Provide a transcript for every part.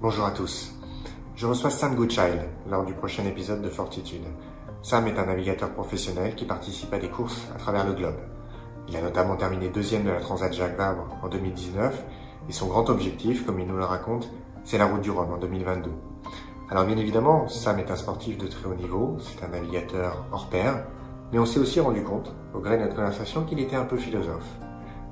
Bonjour à tous. Je reçois Sam Goodchild lors du prochain épisode de Fortitude. Sam est un navigateur professionnel qui participe à des courses à travers le globe. Il a notamment terminé deuxième de la Transat Jacques Vabre en 2019 et son grand objectif, comme il nous le raconte, c'est la route du Rhum en 2022. Alors bien évidemment, Sam est un sportif de très haut niveau, c'est un navigateur hors pair, mais on s'est aussi rendu compte, au gré de notre conversation, qu'il était un peu philosophe.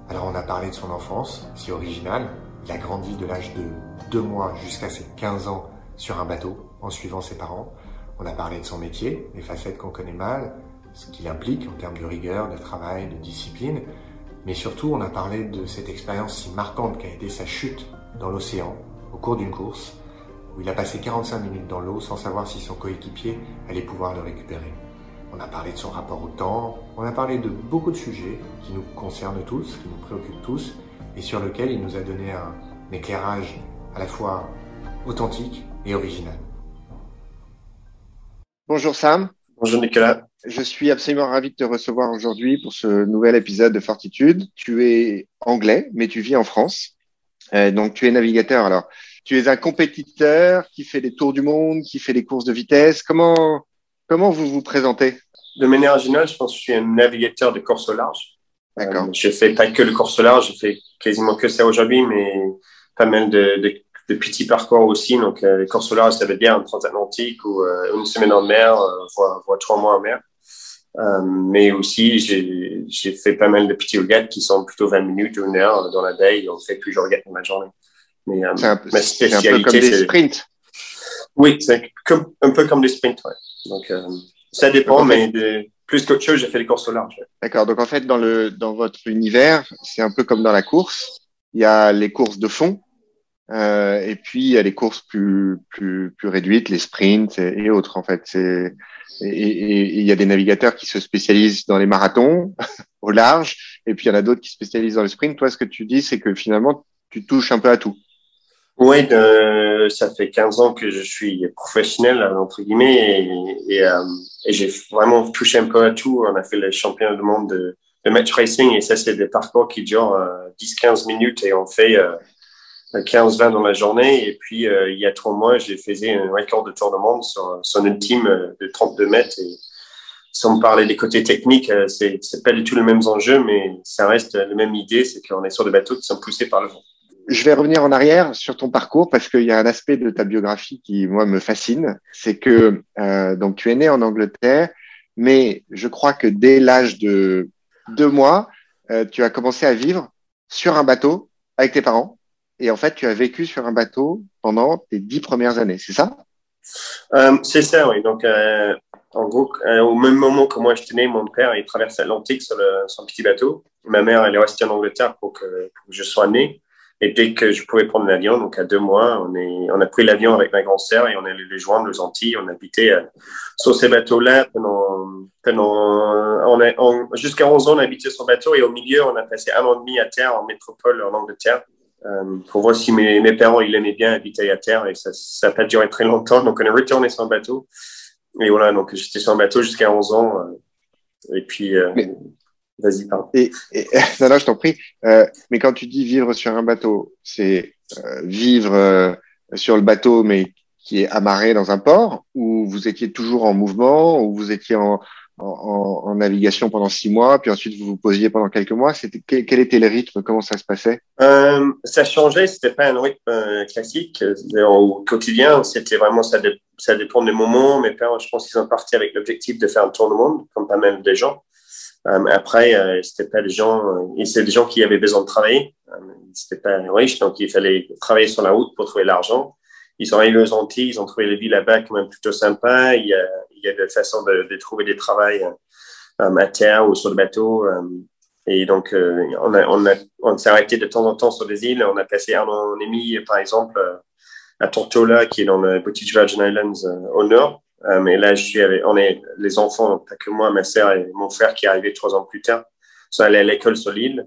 Alors on a parlé de son enfance, si originale, il a grandi de l'âge de 2 mois jusqu'à ses 15 ans sur un bateau en suivant ses parents. On a parlé de son métier, les facettes qu'on connaît mal, ce qu'il implique en termes de rigueur, de travail, de discipline. Mais surtout, on a parlé de cette expérience si marquante qu'a été sa chute dans l'océan au cours d'une course où il a passé 45 minutes dans l'eau sans savoir si son coéquipier allait pouvoir le récupérer. On a parlé de son rapport au temps, on a parlé de beaucoup de sujets qui nous concernent tous, qui nous préoccupent tous, et sur lesquels il nous a donné un éclairage à la fois authentique et original. Bonjour Sam. Bonjour Nicolas. Je suis absolument ravi de te recevoir aujourd'hui pour ce nouvel épisode de Fortitude. Tu es anglais, mais tu vis en France. Euh, donc tu es navigateur. Alors, tu es un compétiteur qui fait des tours du monde, qui fait des courses de vitesse. Comment comment vous vous présentez? De manière générale, je pense que je suis un navigateur de course au large. D'accord. Euh, je fais pas que le course au large, je fais quasiment que ça aujourd'hui, mais pas mal de, de, de petits parcours aussi. Donc, euh, les courses au large, ça veut dire un transatlantique ou euh, une semaine en mer, euh, voire, voire, trois mois en mer. Euh, mais aussi, j'ai fait pas mal de petits regattes qui sont plutôt 20 minutes ou une heure dans la baie. On fait plusieurs regattes dans la journée. Mais euh, un, ma spécialité, un peu comme des sprints. Oui, c'est un peu comme des sprints. Ouais. Donc, euh, ça dépend, mais de, plus qu'autre chose, j'ai fait les courses au large. D'accord. Donc, en fait, dans, le, dans votre univers, c'est un peu comme dans la course. Il y a les courses de fond, euh, et puis il y a les courses plus plus plus réduites, les sprints et, autres en fait. Et il y a des navigateurs qui se spécialisent dans les marathons au large, et puis il y en a d'autres qui se spécialisent dans le sprint. Toi, ce que tu dis, c'est que finalement, tu touches un peu à tout. Oui, ça fait 15 ans que je suis professionnel, entre guillemets, et, et, euh, et j'ai vraiment touché un peu à tout. On a fait les championnats du monde de, de match racing, et ça, c'est des parcours qui durent euh, 10-15 minutes, et on fait euh, 15-20 dans la journée. Et puis, euh, il y a trois mois, j'ai fait un record de tour de monde sur, sur une team euh, de 32 mètres. Et sans parler des côtés techniques, euh, c'est, c'est pas du tout les mêmes enjeux, mais ça reste la même idée, c'est qu'on est sur des bateaux qui sont poussés par le vent. Je vais revenir en arrière sur ton parcours parce qu'il y a un aspect de ta biographie qui, moi, me fascine. C'est que euh, donc tu es né en Angleterre, mais je crois que dès l'âge de deux mois, euh, tu as commencé à vivre sur un bateau avec tes parents. Et en fait, tu as vécu sur un bateau pendant tes dix premières années, c'est ça? Euh, C'est ça, oui. Donc, euh, en gros, euh, au même moment que moi j'étais né, mon père il traverse l'Atlantique sur, le, petit bateau. Ma mère elle est restée en Angleterre pour que, je sois né. Et dès que je pouvais prendre l'avion, donc à deux mois, on, a pris l'avion avec ma grand-sœur et on est allé les joindre aux Antilles. On habitait sur ces bateaux-là pendant, jusqu'à 11 ans, on habitait sur bateau et au milieu, on a passé un an et demi à terre en métropole en Angleterre. Euh, pour voir si mes, mes parents ils aimaient bien habiter à terre et ça n'a pas duré très longtemps. Donc on est retourné sur un bateau. Et voilà, donc j'étais sur un bateau jusqu'à 11 ans. Euh, et puis, euh, Mais... vas-y, pardon. Et, et, non, non, je t'en prie. Euh, mais quand tu dis vivre sur un bateau, c'est euh, vivre euh, sur le bateau, mais qui est amarré dans un port, ou vous étiez toujours en mouvement, ou vous étiez en, en, en, navigation pendant six mois, puis ensuite vous vous posiez pendant quelques mois. C'était quel, était le rythme? Comment ça se passait? Euh, Ça changeait. C'était pas un rythme euh, classique au quotidien. C'était vraiment ça. Dé, ça dépend des moments. Mes parents, je pense qu'ils sont partis avec l'objectif de faire un tour du monde, comme pas mal de gens. Euh, après, euh, c'était pas des gens. Euh, c'est des gens qui avaient besoin de travailler. c'était pas riche, donc il fallait travailler sur la route pour trouver l'argent. Ils sont arrivés aux Antilles, ils ont trouvé la vie là-bas quand même plutôt sympa. Il y a, il y a des façons de, de trouver des travails euh, à terre ou sur le bateau. Euh, et donc, euh, on, a, on, a, on s'est arrêté de temps en temps sur des îles. On a passé un an et demi, par exemple, à Tortola, qui est dans le British Virgin Islands au nord. mais là, je suis avec, on est les enfants, pas que moi, ma sœur et mon frère qui est arrivé trois ans plus tard, sont allés à l'école sur l'île.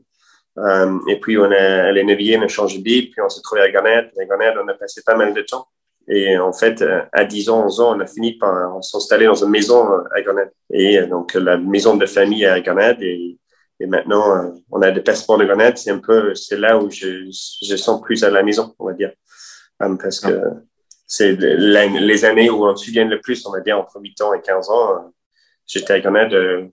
Um, et puis, on a allé naviguer, on a changé d'île, puis on s'est trouvé à Garnett. À Garnett, on a passé pas mal de temps. Et en fait, à 10 ans, 11 ans, on a fini par s'installer dans une maison à Garnett. Et donc, la maison de famille à Garnett. Et, maintenant, on a des passeports de Garnett. C'est un peu, c'est là où je, je sens plus à la maison, on va dire. parce que c'est les années où on se souvient le plus, on va dire entre 8 ans et 15 ans. J'étais à Grenade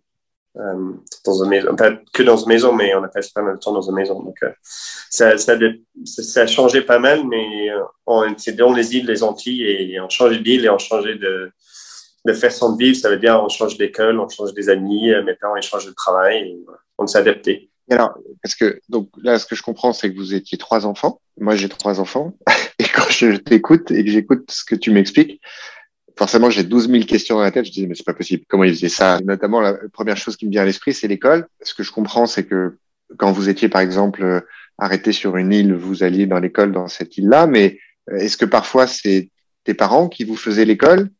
euh, dans une maison, pas que dans une maison, mais on a passé pas mal de temps dans une maison. Donc, euh, ça, ça, a changé pas mal, mais euh, on était dans les îles, les Antilles, et on changeait d'île et on changeait de, façon de vivre. Ça veut dire on change d'école, on change des amis, mes parents ils changent de travail, et on adapté. Alors, parce que donc là, ce que je comprends, c'est que vous étiez trois enfants. Moi, j'ai trois enfants. Et quand je t'écoute et que j'écoute ce que tu m'expliques, forcément, j'ai 12 000 questions dans la tête. Je dis, mais c'est pas possible. Comment ils faisaient ça? Notamment, la première chose qui me vient à l'esprit, c'est l'école. Ce que je comprends, c'est que quand vous étiez, par exemple, euh, arrêté sur une île, vous alliez dans l'école dans cette île-là, mais euh, est-ce que parfois c'est tes parents qui vous faisaient l'école?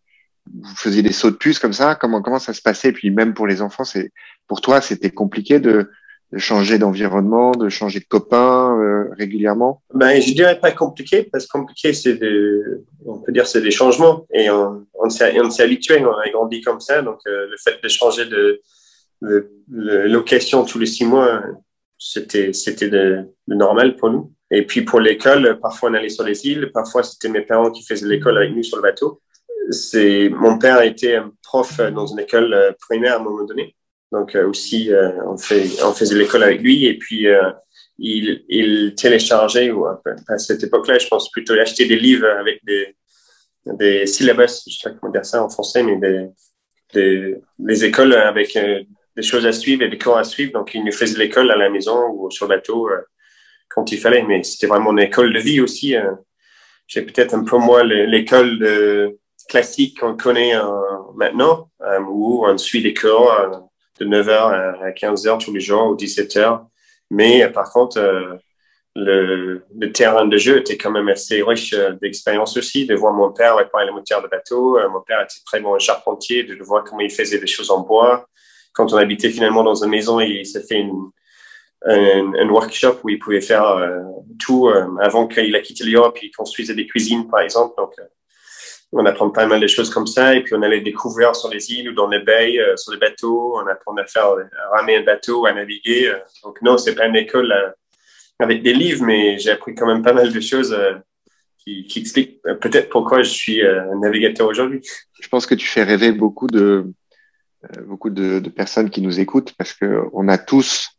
Vous faisiez des sauts de puce comme ça? Comment, comment ça se passait? Puis même pour les enfants, c'est, pour toi, c'était compliqué de, de changer d'environnement, de changer de copains euh, régulièrement? Ben, je dirais pas compliqué, parce que compliqué, c'est on peut dire, c'est des changements et on, s'est, habitué, on a grandi comme ça, donc euh, le fait de changer de, location tous les six mois, c'était, c'était normal pour nous. Et puis pour l'école, parfois on allait sur les îles, parfois c'était mes parents qui faisaient l'école avec nous sur le bateau. C'est, mon père était prof dans une école euh, primaire à un moment donné. Donc euh, aussi, euh, on, faisait l'école avec lui et puis euh, il, téléchargeait, ou à cette époque-là, je pense plutôt acheter des livres avec des, des syllabus, je sais pas comment dire ça en français, mais des, des, écoles avec des choses à suivre et des cours à suivre. Donc, il nous faisait l'école à la maison ou sur le bateau quand il fallait, mais c'était vraiment une école de vie aussi. J'ai peut-être un peu moins l'école classique qu'on connaît maintenant, où on suit des cours de 9h à 15h tous les jours ou 17h. Mais par contre, euh, le, terrain de jeu était quand même assez riche euh, d'expérience aussi, de voir mon père réparer les moteurs de bateau. Euh, mon père était très bon charpentier, de voir comment il faisait des choses en bois. Quand on habitait finalement dans une maison, il s'est fait une, un, workshop où il pouvait faire tout avant qu'il a quitté l'Europe. Il construisait des cuisines, par exemple. On apprend pas mal de choses comme ça. Et puis, on allait découvrir sur les îles ou dans les baies, euh, sur les bateaux. On apprend à faire, à ramer un bateau, à naviguer. Euh. Donc, non, c'est pas une école euh, avec des livres, mais j'ai appris quand même pas mal de choses qui, expliquent peut-être pourquoi je suis navigateur aujourd'hui. Je pense que tu fais rêver beaucoup de, beaucoup de personnes qui nous écoutent parce que on a tous,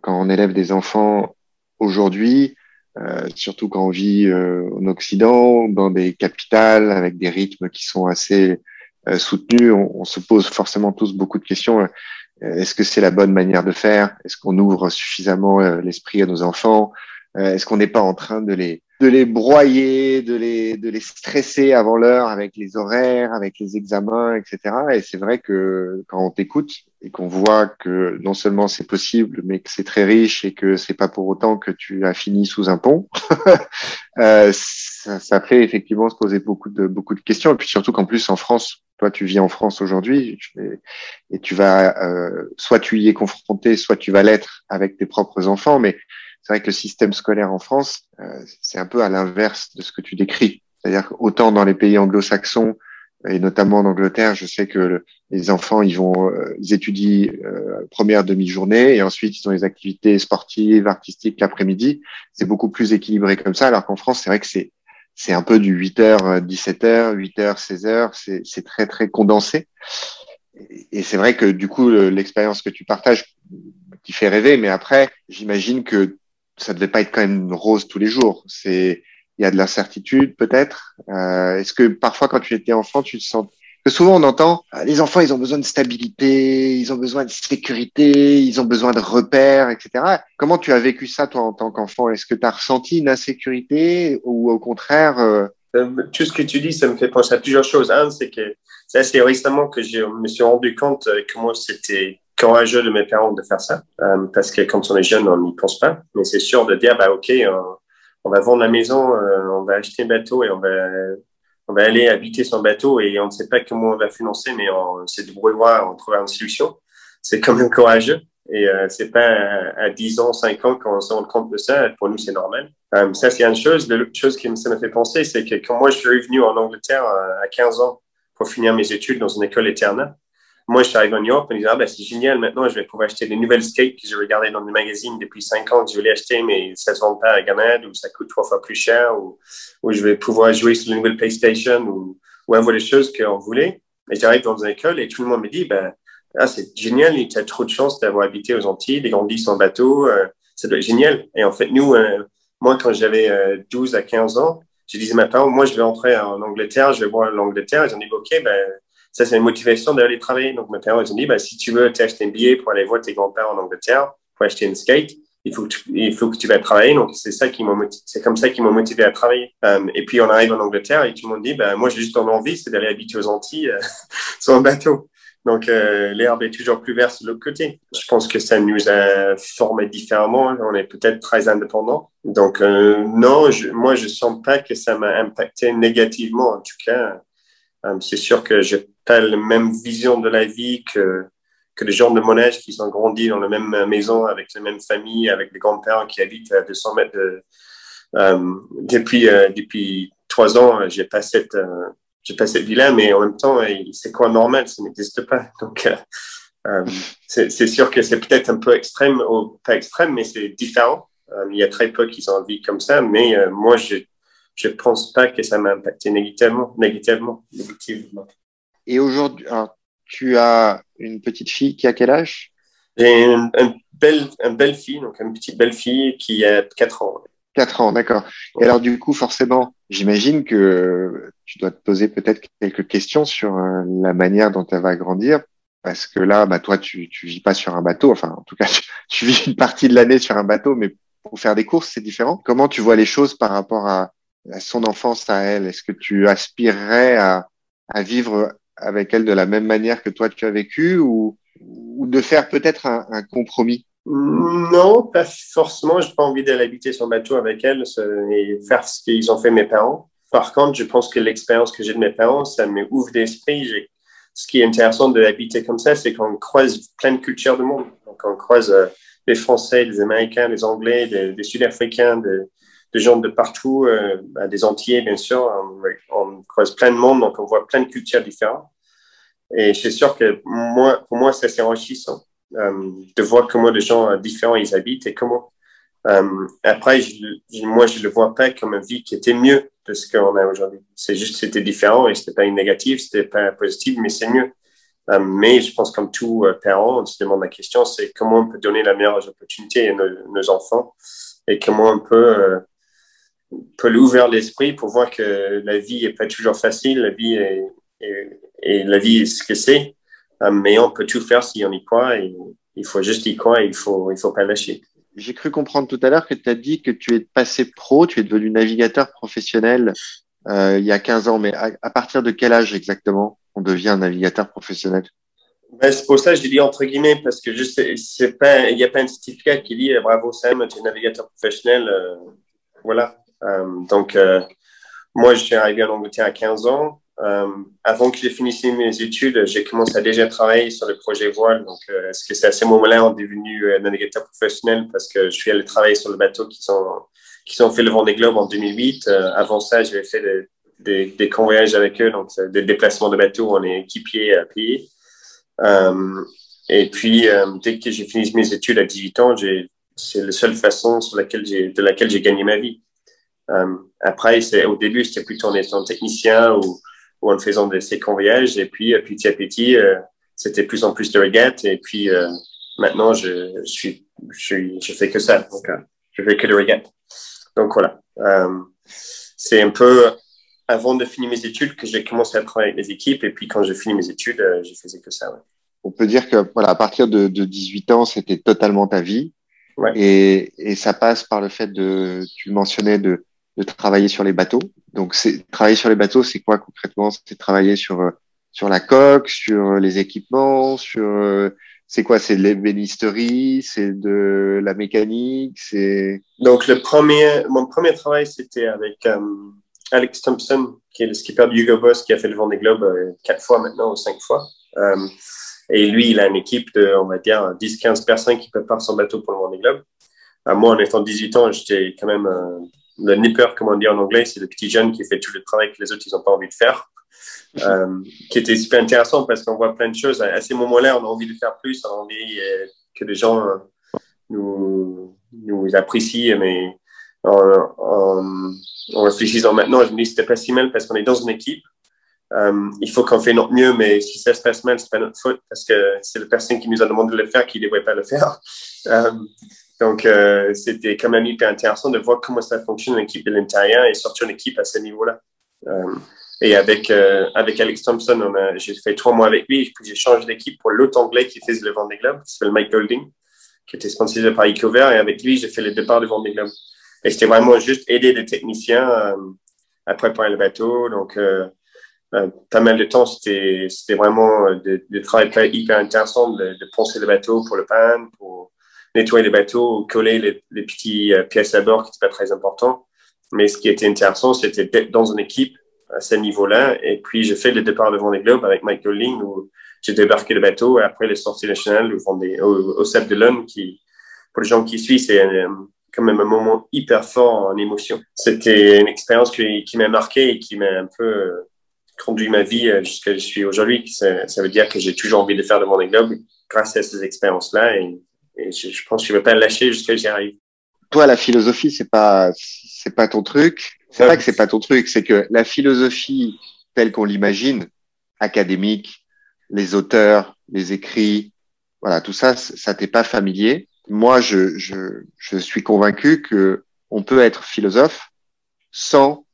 quand on élève des enfants aujourd'hui, euh, surtout quand on vit euh, en Occident, dans des capitales avec des rythmes qui sont assez euh, soutenus, on, on, se pose forcément tous beaucoup de questions. Est-ce que c'est la bonne manière de faire? Est-ce qu'on ouvre suffisamment l'esprit à nos enfants? Est-ce qu'on n'est pas en train de les de les broyer, de les, de les stresser avant l'heure avec les horaires, avec les examens, etc. Et c'est vrai que quand on t'écoute et qu'on voit que non seulement c'est possible, mais que c'est très riche et que c'est pas pour autant que tu as fini sous un pont, euh, ça, fait effectivement se poser beaucoup de, beaucoup de questions. Et puis surtout qu'en plus en France, toi tu vis en France aujourd'hui et, tu vas, euh, soit tu y es confronté, soit tu vas l'être avec tes propres enfants, mais c'est vrai que le système scolaire en France, euh, c'est un peu à l'inverse de ce que tu décris. C'est-à-dire qu'autant dans les pays anglo-saxons, et notamment en Angleterre, je sais que les enfants, ils vont, euh, ils étudient euh, première demi-journée et ensuite ils ont les activités sportives, artistiques l'après-midi. C'est beaucoup plus équilibré comme ça, alors qu'en France, c'est vrai que c'est c'est un peu du 8h, 17h, 8h, 16h, c'est très très condensé. Et c'est vrai que du coup, l'expérience que tu partages qui fait rêver, mais après, j'imagine que ça devait pas être quand même rose tous les jours. C'est il y a de l'incertitude peut-être. Euh, Est-ce que parfois quand tu étais enfant, tu te sens que souvent on entend ah, les enfants ils ont besoin de stabilité, ils ont besoin de sécurité, ils ont besoin de repères, etc. Comment tu as vécu ça toi en tant qu'enfant? Est-ce que tu as ressenti une insécurité ou au contraire euh... euh tout ce que tu dis, ça me fait penser à plusieurs choses. Un, c'est que c'est assez récemment que je me suis rendu compte euh, comment c'était courageux de mes parents de faire ça, euh, parce que quand on est jeune, on n'y pense pas. Mais c'est sûr de dire, bah ok, on, va vendre la maison, euh, on va acheter un bateau et on va, on va aller habiter son bateau et on ne sait pas comment on va financer, mais on s'est débrouillé, on trouvera une solution. C'est quand même courageux. Et euh, c'est pas à, 10 ans, 5 ans qu'on se rend compte de ça. Pour nous, c'est normal. Euh, ça, c'est une chose. L'autre chose qui ça m'a fait penser, c'est que quand moi, je suis venu en Angleterre à 15 ans pour finir mes études dans une école éternelle, moi, je suis New York en disant, ah, ben, c'est génial, maintenant, je vais pouvoir acheter des nouvelles skates que j'ai regardées dans des magazines depuis cinq ans que je voulais acheter, mais ça se vend pas à Ganad ou ça coûte trois fois plus cher ou, je vais pouvoir jouer sur une nouvelle PlayStation ou, ou avoir des choses qu'on voulait. Et j'arrive dans une école et tout le monde me dit, ben, ah, c'est génial, tu as trop de chance d'avoir habité aux Antilles, des grandi sans bateau, euh, ça doit être génial. Et en fait, nous, euh, moi, quand j'avais 12 à 15 ans, je disais à mes parents, moi, je vais entrer en Angleterre, je vais voir l'Angleterre. Ils ont dit, OK, ben, ça, c'est une motivation d'aller travailler. Donc, mes parents, ils ont dit, ben, si tu veux t'acheter un billet pour aller voir tes grands-pères en Angleterre, pour acheter une skate, il faut que tu, il faut que tu vas travailler. Donc, c'est ça qui m'a c'est comme ça qu'ils m'ont motivé à travailler. Um, et puis, on arrive en Angleterre et tout le monde dit, ben, moi, j'ai juste envie, c'est d'aller habiter aux Antilles euh, sur un bateau. Donc, euh, l'herbe est toujours plus verte de l'autre côté. Je pense que ça nous a formés différemment. On est peut-être très indépendants. Donc, euh, non, je, moi, je sens pas que ça m'a impacté négativement. En tout cas, euh, c'est sûr que j'ai pas la même vision de la vie que que les gens de mon âge qui sont grandis dans la même maison avec les mêmes familles, avec les grands-parents qui habitent à 200 mètres de, euh, depuis depuis trois ans. J'ai pas cette j'ai pas cette vie-là, mais en même temps, c'est quoi normal? Ça n'existe pas. Donc, euh, euh c'est sûr que c'est peut-être un peu extrême, ou pas extrême, mais c'est différent. Euh, il y a très peu qui ont vie comme ça, mais euh, moi, je je pense pas que ça m'a impacté négativement, négativement, négativement. Et aujourd'hui, tu as une petite fille qui a quel âge? J'ai une, belle, une belle fille, donc une petite belle fille qui a 4 ans. 4 ans, d'accord. Et alors du coup, forcément, j'imagine que tu dois te poser peut-être quelques questions sur euh, la manière dont elle va grandir, parce que là, bah toi, tu tu vis pas sur un bateau, enfin en tout cas, tu, vis une partie de l'année sur un bateau, mais pour faire des courses, c'est différent. Comment tu vois les choses par rapport à, son enfance à elle? Est-ce que tu aspirerais à, vivre avec elle de la même manière que toi tu as vécu ou, de faire peut-être un, compromis? Non, pas forcément. Je n'ai pas envie d'aller habiter sur le bateau avec elle et faire ce qu'ils ont fait mes parents. Par contre, je pense que l'expérience que j'ai de mes parents, ça me ouvre d'esprit. Ce qui est intéressant de habiter comme ça, c'est qu'on croise plein de cultures du monde. Donc, on croise euh, les Français, les Américains, les Anglais, des, Sud-Africains, des, gens de partout, euh, bah, des Antillais, bien sûr. On, on, croise plein de monde, donc on voit plein de cultures différentes. Et c'est sûr que pour moi, ça c'est enrichissant. Euh, de voir comment les gens différents ils habitent et comment. Euh, après, moi, je le vois pas comme une vie qui était mieux de ce qu'on a aujourd'hui. C'est juste, c'était différent et c'était pas une négative, c'était pas positif, mais c'est mieux. Euh, mais je pense comme tout parent, on se demande la question, c'est comment on peut donner la meilleure opportunité à nos, enfants et comment on peut, peut l'ouvrir l'esprit pour voir que la vie est pas toujours facile, la vie est, et la vie est ce que c'est. Euh, mais on peut tout faire si on y croit et il faut juste y croire et il faut, il faut pas lâcher. J'ai cru comprendre tout à l'heure que tu as dit que tu es passé pro, tu es devenu navigateur professionnel euh, il y a 15 ans, mais à, partir de quel âge exactement on devient un navigateur professionnel? Ben, C'est pour ça que je dis entre guillemets, parce que je sais, c'est pas, il n'y a pas un certificat qui dit bravo Sam, tu es navigateur professionnel. Euh, voilà. Euh, donc, euh, moi, je suis arrivé en Angleterre à 15 ans. Euh, avant que j'ai fini mes études, j'ai commencé à déjà travailler sur le projet voile. Donc, c'est à ce moment-là on est devenu navigateur professionnel? Parce que je suis allé travailler sur le bateau qui sont qui sont fait le Vendée Globe en 2008. Euh, avant ça, j'avais fait des, des, des convoyages avec eux, donc des déplacements de bateau, on est équipier à payer. et puis, dès que j'ai fini mes études à 18 ans, c'est la seule façon sur laquelle de laquelle j'ai gagné ma vie. Après, c'est au début, c'était plutôt en étant technicien ou ou en faisant de ces convoyages. Et puis, euh, petit à petit, euh, c'était plus en plus de regates. Et puis, euh, maintenant, je, je, suis, je, je fais que ça. Donc, je fais que de regates. Donc, voilà. c'est un peu avant de finir mes études que j'ai commencé à travailler avec les équipes. Et puis, quand j'ai fini mes études, je faisais que ça. On peut dire que, voilà, à partir de, de 18 ans, c'était totalement ta vie. Ouais. Et, et ça passe par le fait de, tu mentionnais de, de travailler sur les bateaux. Donc, travailler sur les bateaux, c'est quoi concrètement? C'est travailler sur euh, sur la coque, sur les équipements, sur euh, c'est quoi? C'est de l'ébénisterie, c'est de la mécanique, c'est. Donc le premier, mon premier travail, c'était avec euh, Alex Thompson, qui est le skipper du Hugo Boss, qui a fait le Vendée Globe quatre fois maintenant ou cinq fois. et lui, il a une équipe de, on va dire, 10-15 personnes qui préparent son bateau pour le Vendée Globe. moi, en étant 18 ans, j'étais quand même le nipper, comme on dit en anglais, c'est le petit jeune qui fait tout le travail que les autres, ils n'ont pas envie de faire. euh, qui était super intéressant parce qu'on voit plein de choses. À ces moments-là, on a envie de faire plus, on a envie euh, que les gens euh, nous, nous apprécient, mais en, réfléchissant maintenant, je me dis c'était pas si mal parce qu'on est dans une équipe. il faut qu'on fait notre mieux, mais si ça se passe mal, c'est pas notre faute parce que c'est la personne qui nous a demandé de le faire qui ne devrait pas le faire. Donc, c'était quand même hyper intéressant de voir comment ça fonctionne l'équipe de l'intérieur et surtout une équipe à ce niveau-là. Et avec, euh, avec Alex Thompson, j'ai fait trois mois avec lui. Puis j'ai changé d'équipe pour l'autre anglais qui faisait le Vendée Globe, qui s'appelle Mike Golding, qui était sponsorisé par Ecover. Et avec lui, j'ai fait le départ du Vendée Globe. Et c'était vraiment juste aider les techniciens euh, à préparer le bateau. Donc, euh, euh pas mal de temps, c'était vraiment de, de travail hyper intéressant de, de poncer le bateau pour le pan, pour nettoyer les bateaux, coller les, les petites pièces à bord qui n'étaient pas très important. Mais ce qui était intéressant, c'était d'être dans une équipe à ce niveau-là. Et puis, j'ai fait le départ de Vendée Globe avec Mike Golding où j'ai débarqué le bateau et après les sorties nationales au, Vendée, au, au de l'Homme qui, pour les gens qui suivent, c'est quand même un moment hyper fort en émotion. C'était une expérience qui, qui m'a marqué et qui m'a un peu euh, conduit ma vie euh, jusqu'à ce que je suis aujourd'hui. Ça, ça, veut dire que j'ai toujours envie de faire le Vendée Globe grâce à ces expériences-là je, pense que je vais pas lâcher jusqu'à j'y arrive. Toi, la philosophie, c'est pas, c'est pas ton truc. C'est vrai que c'est pas ton truc, c'est que la philosophie telle qu'on l'imagine, académique, les auteurs, les écrits, voilà, tout ça, ça t'est pas familier. Moi, je, je, je suis convaincu que on peut être philosophe sans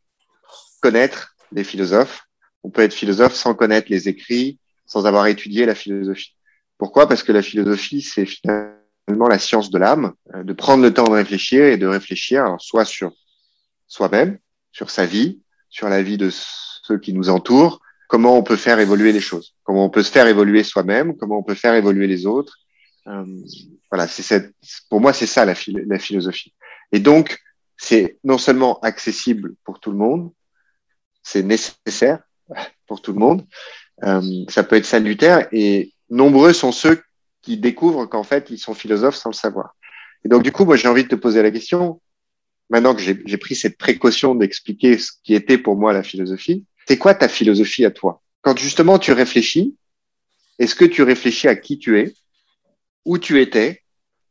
connaître les philosophes. On peut être philosophe sans connaître les écrits, sans avoir étudié la philosophie. Pourquoi? Parce que la philosophie, c'est la science de l'âme, euh, de prendre le temps de réfléchir et de réfléchir, alors soit sur soi-même, sur sa vie, sur la vie de ceux qui nous entourent, comment on peut faire évoluer les choses, comment on peut se faire évoluer soi-même, comment on peut faire évoluer les autres. Euh, voilà, c'est cette, pour moi, c'est ça la, la philosophie. Et donc, c'est non seulement accessible pour tout le monde, c'est nécessaire pour tout le monde, euh, ça peut être salutaire et nombreux sont ceux qui découvrent qu'en fait, ils sont philosophes sans le savoir. Et donc, du coup, moi, j'ai envie de te poser la question, maintenant que j'ai pris cette précaution d'expliquer ce qui était pour moi la philosophie, c'est quoi ta philosophie à toi? Quand justement tu réfléchis, est-ce que tu réfléchis à qui tu es, où tu étais,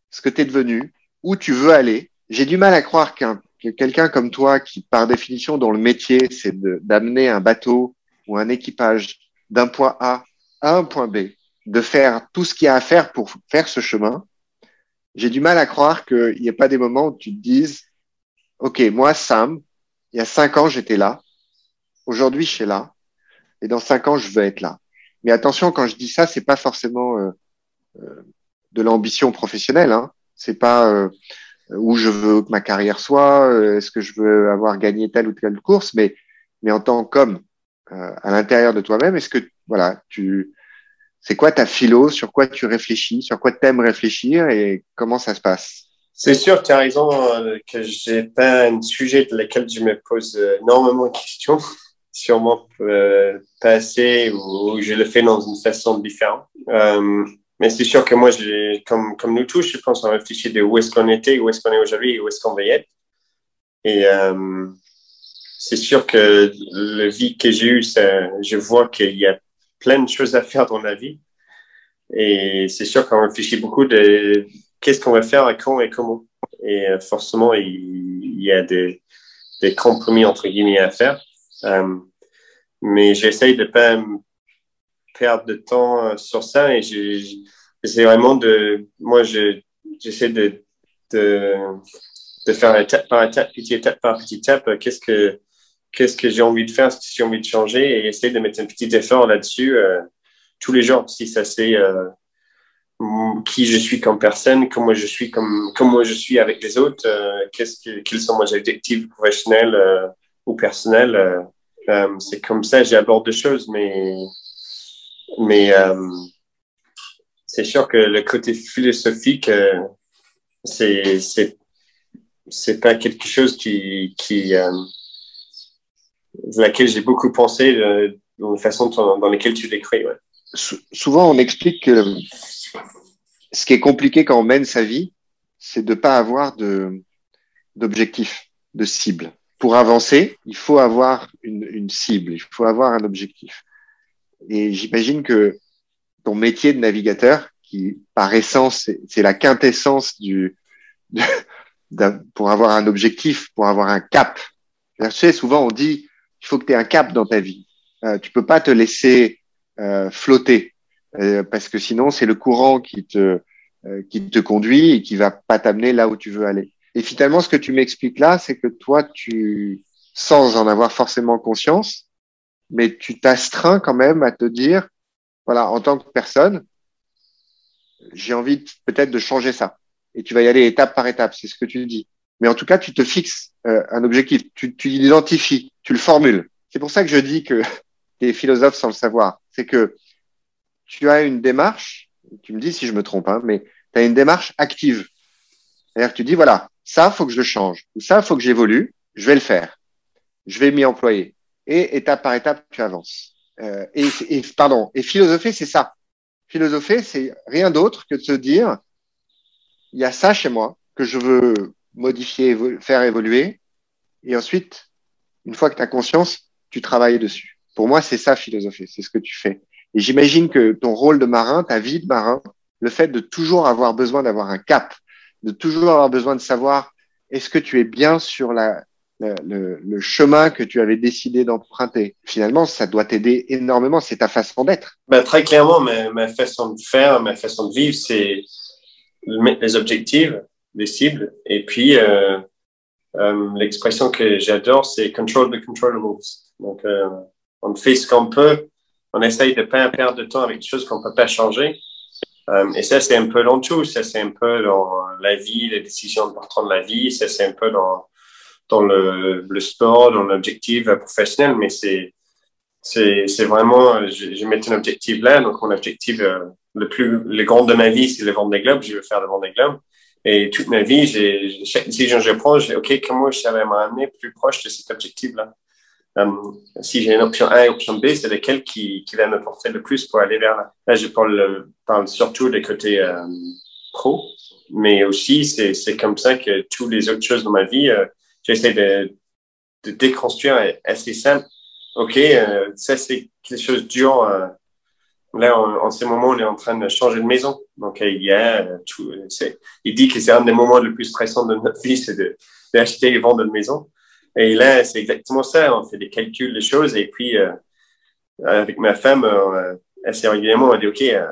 ce que tu es devenu, où tu veux aller? J'ai du mal à croire qu'un que quelqu'un comme toi, qui par définition dont le métier c'est d'amener un bateau ou un équipage d'un point A à un point B, de faire tout ce qu'il y a à faire pour faire ce chemin, j'ai du mal à croire qu'il n'y ait pas des moments où tu te dises OK, moi, Sam, il y a cinq ans, j'étais là. Aujourd'hui, je suis là. Et dans cinq ans, je veux être là. Mais attention, quand je dis ça, c'est pas forcément euh, euh de l'ambition professionnelle. Hein. C'est pas euh, où je veux que ma carrière soit, euh, est-ce que je veux avoir gagné telle ou telle course, mais mais en tant qu'homme à l'intérieur de toi-même, est-ce que voilà, tu c'est quoi ta philo, sur quoi tu réfléchis, sur quoi tu aimes réfléchir? Et comment ça se passe? C'est sûr, tu as raison euh, que j'ai pas un sujet de lequel je me pose énormément de questions, sûrement euh, pas assez ou, je le fais dans une façon différente. Euh, mais c'est sûr que moi, comme, nous tous, je pense, on réfléchit de où est-ce qu'on était, où est-ce qu'on est aujourd'hui et où est-ce qu'on va y être. Et euh, c'est sûr que le vie que j'ai eu, je vois qu'il y a plein de choses à faire dans la vie. Et c'est sûr qu'on réfléchit beaucoup de qu'est-ce qu'on va faire, quand et comment. Et euh, forcément, il, y a des, des, compromis entre guillemets à faire. Euh, mais j'essaye de pas perdre de temps euh, sur ça et j'essaie vraiment de, moi, j'essaie de, de, de faire étape par étape, petit étape par petit étape, qu'est-ce que, qu'est-ce que j'ai envie de faire, ce que j'ai envie de changer et essayer de mettre un petit effort là-dessus euh, tous les jours. Si ça c'est euh, qui je suis comme personne, comment je suis comme comment je suis avec les autres, euh, qu'est-ce que, quels sont mes objectifs professionnels euh, ou personnels. Euh, euh c'est comme ça j'aborde des choses, mais mais c'est sûr que le côté philosophique, c'est c'est c'est pas quelque chose qui qui de laquelle j'ai beaucoup pensé de, dans la façon dans laquelle tu l'écris. Souvent, on explique que ce qui est compliqué quand on mène sa vie, c'est de pas avoir de d'objectif, de cible. pour avancer, il faut avoir une, une cible, il faut avoir un objectif. Et j'imagine que ton métier de navigateur, qui par essence, c'est la quintessence du, de, pour avoir un objectif, pour avoir un cap. Tu sais, souvent on dit, il faut que tu aies un cap dans ta vie. Euh, tu peux pas te laisser euh, flotter euh, parce que sinon c'est le courant qui te euh, qui te conduit et qui va pas t'amener là où tu veux aller. Et finalement, ce que tu m'expliques là, c'est que toi, tu, sans en avoir forcément conscience, mais tu t'astreins quand même à te dire, voilà, en tant que personne, j'ai envie peut-être de changer ça. Et tu vas y aller étape par étape, c'est ce que tu dis. Mais en tout cas, tu te fixes euh, un objectif, tu, tu l'identifies, tu le formules. C'est pour ça que je dis que tu es philosophe sans le savoir. C'est que tu as une démarche, tu me dis si je me trompe, hein, mais tu as une démarche active. C'est-à-dire que tu dis, voilà, ça, faut que je le change. Ou ça, faut que j'évolue. Je vais le faire. Je vais m'y employer. Et étape par étape, tu avances. Euh, et, et, pardon. Et philosopher, c'est ça. Philosopher, c'est rien d'autre que de se dire, il y a ça chez moi que je veux modifier, faire évoluer. Et ensuite, une fois que tu as conscience, tu travailles dessus. Pour moi, c'est ça philosopher. C'est ce que tu fais. Et j'imagine que ton rôle de marin, ta vie de marin, le fait de toujours avoir besoin d'avoir un cap, de toujours avoir besoin de savoir est-ce que tu es bien sur la, le, chemin que tu avais décidé d'emprunter? Finalement, ça doit t'aider énormément. C'est ta façon d'être. Ben, très clairement, ma, façon de faire, ma façon de vivre, c'est les objectifs, les cibles. Et puis, euh, euh, l'expression que j'adore, c'est control the controllables. Donc, euh, on fait ce qu'on peut. On essaye de pas perdre de temps avec des choses qu'on peut pas changer. Euh, et ça, c'est un peu dans tout. Ça, c'est un peu dans la vie, les décisions importantes de la vie. Ça, c'est un peu dans, le, sport, dans l'objectif professionnel. Mais c'est, c'est, c'est vraiment, je, je mets un objectif là. Donc, mon objectif le plus, le grand de ma vie, c'est le Vendée Globe. Je veux faire le Vendée Globe. Et toute ma vie, j'ai, que je prends, j'ai, OK, comment je savais m'amener plus proche de cet objectif-là? Um, si j'ai une option A et option B, c'est lequel qui, qui va me porter le plus pour aller vers là? Là, je parle, parle surtout des côtés euh, pro, mais aussi c'est, c'est comme ça que toutes les autres choses dans ma vie, euh, j'essaie de, de déconstruire assez simple. OK, euh, ça c'est quelque chose dur. Euh, là, en, ce moment, on est en train de changer de maison. Donc, il y a tout. C'est, il dit que c'est un des moments les plus stressants de notre vie, c'est de, d'acheter et vendre une maison. Et là, c'est exactement ça. On fait des calculs, des choses. Et puis, euh, avec ma femme, euh, assez régulièrement, on dit, OK, euh,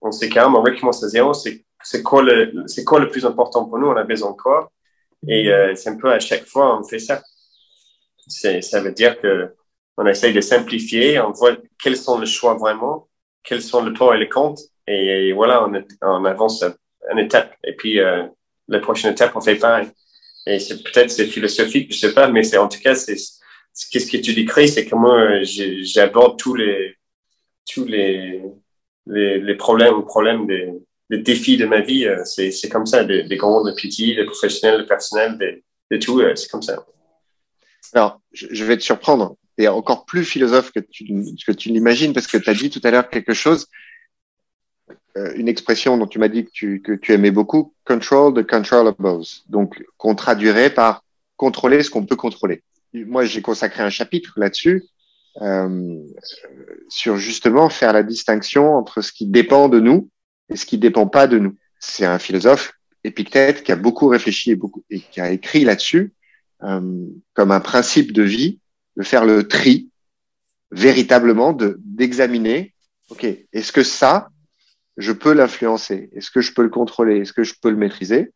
on sait quand même, on recommence à zéro. C'est, quoi le, c'est quoi le plus important pour nous? On a besoin de quoi? Et euh, c'est un peu à chaque fois, on fait ça. Ça veut dire que on essaye de simplifier, on voit quels sont les choix vraiment, quels sont le pour et le contre. Et, voilà, on, on avance une étape. Et puis, euh, la prochaine étape, on fait pareil. Et c'est peut-être c'est philosophique, je sais pas, mais c'est en tout cas c'est qu'est-ce que tu décris, c'est comment j'aborde tous les tous les les, les problèmes problèmes des, des défis de ma vie. Euh, c'est c'est comme ça, des, grands, des petits, des professionnels, des personnels, des tout. Euh, c'est comme ça. Alors, je vais te surprendre. Et encore plus philosophe que tu, que tu l'imagines parce que tu as dit tout à l'heure quelque chose euh, une expression dont tu m'as dit que tu, que tu aimais beaucoup, control the controllables. Donc, qu'on traduirait par contrôler ce qu'on peut contrôler. Moi, j'ai consacré un chapitre là-dessus, euh, sur justement faire la distinction entre ce qui dépend de nous et ce qui dépend pas de nous. C'est un philosophe, Épictète, qui a beaucoup réfléchi et, beaucoup, et qui a écrit là-dessus, euh, comme un principe de vie, de faire le tri, véritablement, de d'examiner, ok, est-ce que ça, je peux l'influencer? Est-ce que je peux le contrôler? Est-ce que je peux le maîtriser?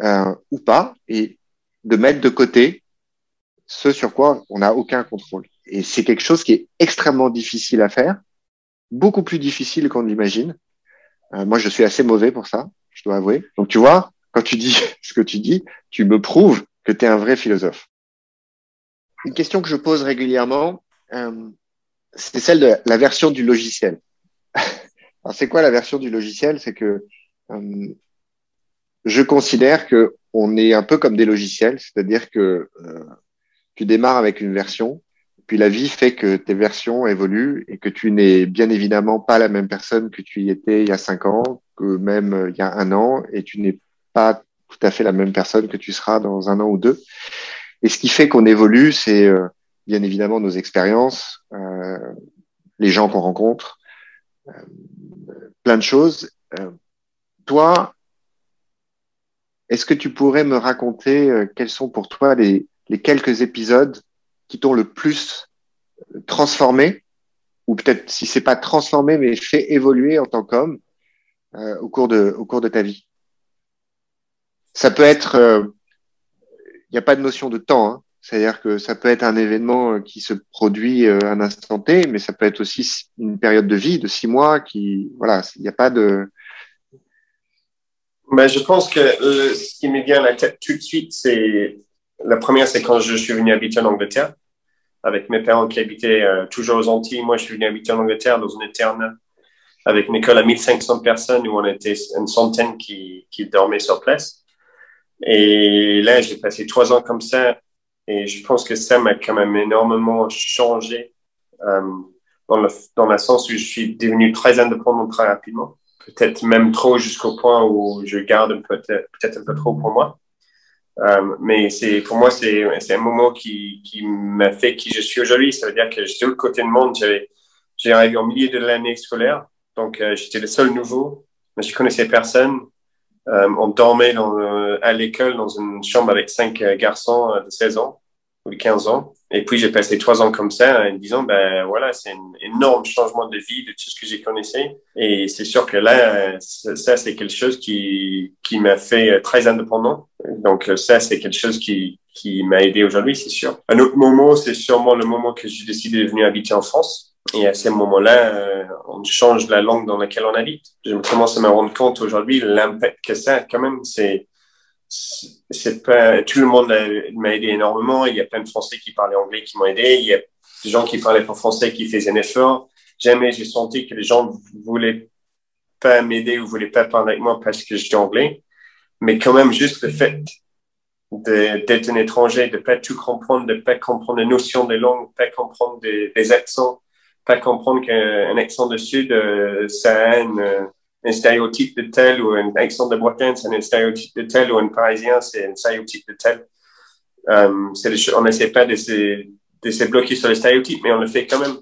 Euh, ou pas? Et de mettre de côté ce sur quoi on n'a aucun contrôle. Et c'est quelque chose qui est extrêmement difficile à faire, beaucoup plus difficile qu'on l'imagine. Euh, moi, je suis assez mauvais pour ça, je dois avouer. Donc, tu vois, quand tu dis ce que tu dis, tu me prouves que tu es un vrai philosophe. Une question que je pose régulièrement, euh, c'est celle de la version du logiciel. Alors, c'est quoi la version du logiciel? C'est que euh, je considère que on est un peu comme des logiciels, c'est-à-dire que euh, tu démarres avec une version, puis la vie fait que tes versions évoluent et que tu n'es bien évidemment pas la même personne que tu y étais il y a cinq ans, que même euh, il y a un an, et tu n'es pas tout à fait la même personne que tu seras dans un an ou deux. Et ce qui fait qu'on évolue, c'est euh, bien évidemment nos expériences, euh, les gens qu'on rencontre, euh, plein de choses. toi, est-ce que tu pourrais me raconter quels sont pour toi les, quelques épisodes qui t'ont le plus transformé, ou peut-être si c'est pas transformé, mais fait évoluer en tant qu'homme au cours de au cours de ta vie? Ça peut être n'y a pas de notion de temps. Hein. C'est-à-dire que ça peut être un événement euh, qui se produit à euh, un instant T, mais ça peut être aussi une période de vie de six mois qui, voilà, il n'y a pas de. Ben, je pense que euh, ce qui me vient à la tête tout de suite, c'est la première, c'est quand je suis venu habiter en Angleterre avec mes parents qui habitaient toujours aux Antilles. Moi, je suis venu habiter en Angleterre dans une éternelle avec une école à 1500 personnes où on était une centaine qui, qui dormaient sur place. Et là, j'ai passé trois ans comme ça. Et je pense que ça m'a quand même énormément changé euh, dans, le, dans le sens où je suis devenu très indépendant très rapidement. Peut-être même trop jusqu'au point où je garde peut-être peut un peu trop pour moi. Euh, mais c'est pour moi, c'est un moment qui, qui m'a fait qui je suis aujourd'hui. Ça veut dire que j'étais au côté du monde. J'ai arrivé au milieu de l'année scolaire. Donc, euh, j'étais le seul nouveau. Mais je connaissais personne. Euh, on dormait dans, euh, à l'école dans une chambre avec cinq euh, garçons de 16 ans ou de 15 ans. Et puis, j'ai passé trois ans comme ça en disant, ben voilà, c'est un énorme changement de vie de tout ce que j'ai connaissé. Et c'est sûr que là, ça, c'est quelque chose qui, qui m'a fait très indépendant. Donc, ça, c'est quelque chose qui, qui m'a aidé aujourd'hui, c'est sûr. Un autre moment, c'est sûrement le moment que j'ai décidé de venir habiter en France. Et à ce moment-là, euh, on change la langue dans laquelle on habite. Je commence à me rendre compte aujourd'hui l'impact que ça, quand même, c'est c'est pas tout le monde m'a aidé énormément. Il y a plein de Français qui parlaient anglais qui m'ont aidé. Il y a des gens qui parlaient pas français qui faisaient un effort. Jamais j'ai senti que les gens voulaient pas m'aider ou voulaient pas parler avec moi parce que j'étais anglais. Mais quand même, juste le fait d'être un étranger, de pas tout comprendre, de pas comprendre les notions des langues, pas comprendre des accents, pas comprendre qu'un accent de Sud, euh, ça a un stéréotype de tel, ou un accent de Bretagne, c'est un stéréotype de tel, ou un Parisien, c'est un stéréotype de tel. Euh, on n'essaie pas de se, bloquer sur les stéréotypes, mais on le fait quand même.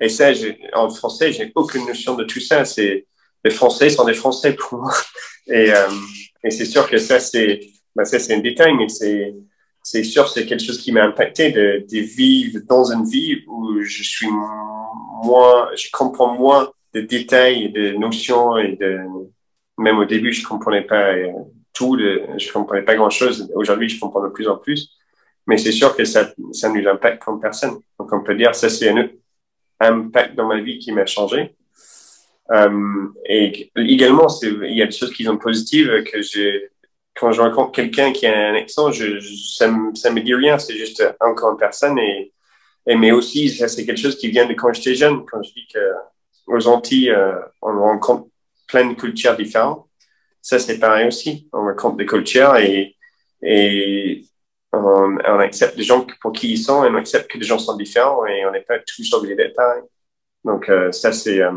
Et ça, en français, j'ai aucune notion de tout ça. C'est les Français sont des Français pour moi. Et, euh, et c'est sûr que ça, c'est ben ça, c'est un détail, mais c'est c'est sûr, c'est quelque chose qui m'a impacté de vivre dans une vie où je suis moins, je comprends moins de détails, de notions et de, même au début, je comprenais pas euh, tout, je comprenais pas grand chose. Aujourd'hui, je comprends de plus en plus. Mais c'est sûr que ça, ça nous impacte comme personne. Donc, on peut dire, ça, c'est un impact dans ma vie qui m'a changé. Euh, et également, il y a des choses qui sont positives que j'ai, quand je rencontre quelqu'un qui a un accent, ça, me, me dit rien. C'est juste encore une personne et mais aussi, ça, c'est quelque chose qui vient de quand j'étais jeune. Quand je dis que aux Antilles, euh, on rencontre plein de cultures différentes. Ça, c'est pareil aussi. On rencontre des cultures et, et on, accepte les gens pour qui ils sont et on accepte que les gens sont différents et on n'est pas tous obligés d'être pareil. Donc, euh, ça, c'est, euh,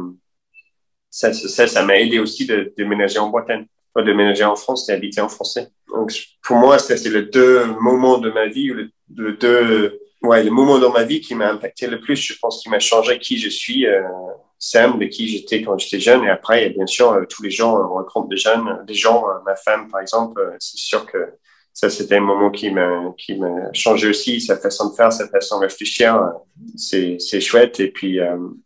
ça, ça, ça m'a aidé aussi de déménager en Bretagne, de déménager en France et habiter en français. Donc, pour moi, ça, c'est les deux moments de ma vie, le, le deux, ouais, le moment dans ma vie qui m'a impacté le plus, je pense, qui m'a changé qui je suis, euh, Sam, de qui j'étais quand j'étais jeune. Et après, bien sûr, euh, tous les gens, on rencontre des jeunes, des gens, euh, ma femme, par exemple, euh, c'est sûr que ça, c'était un moment qui m'a, qui m'a changé aussi, sa façon de faire, sa façon de réfléchir. C'est, c'est chouette. Et puis,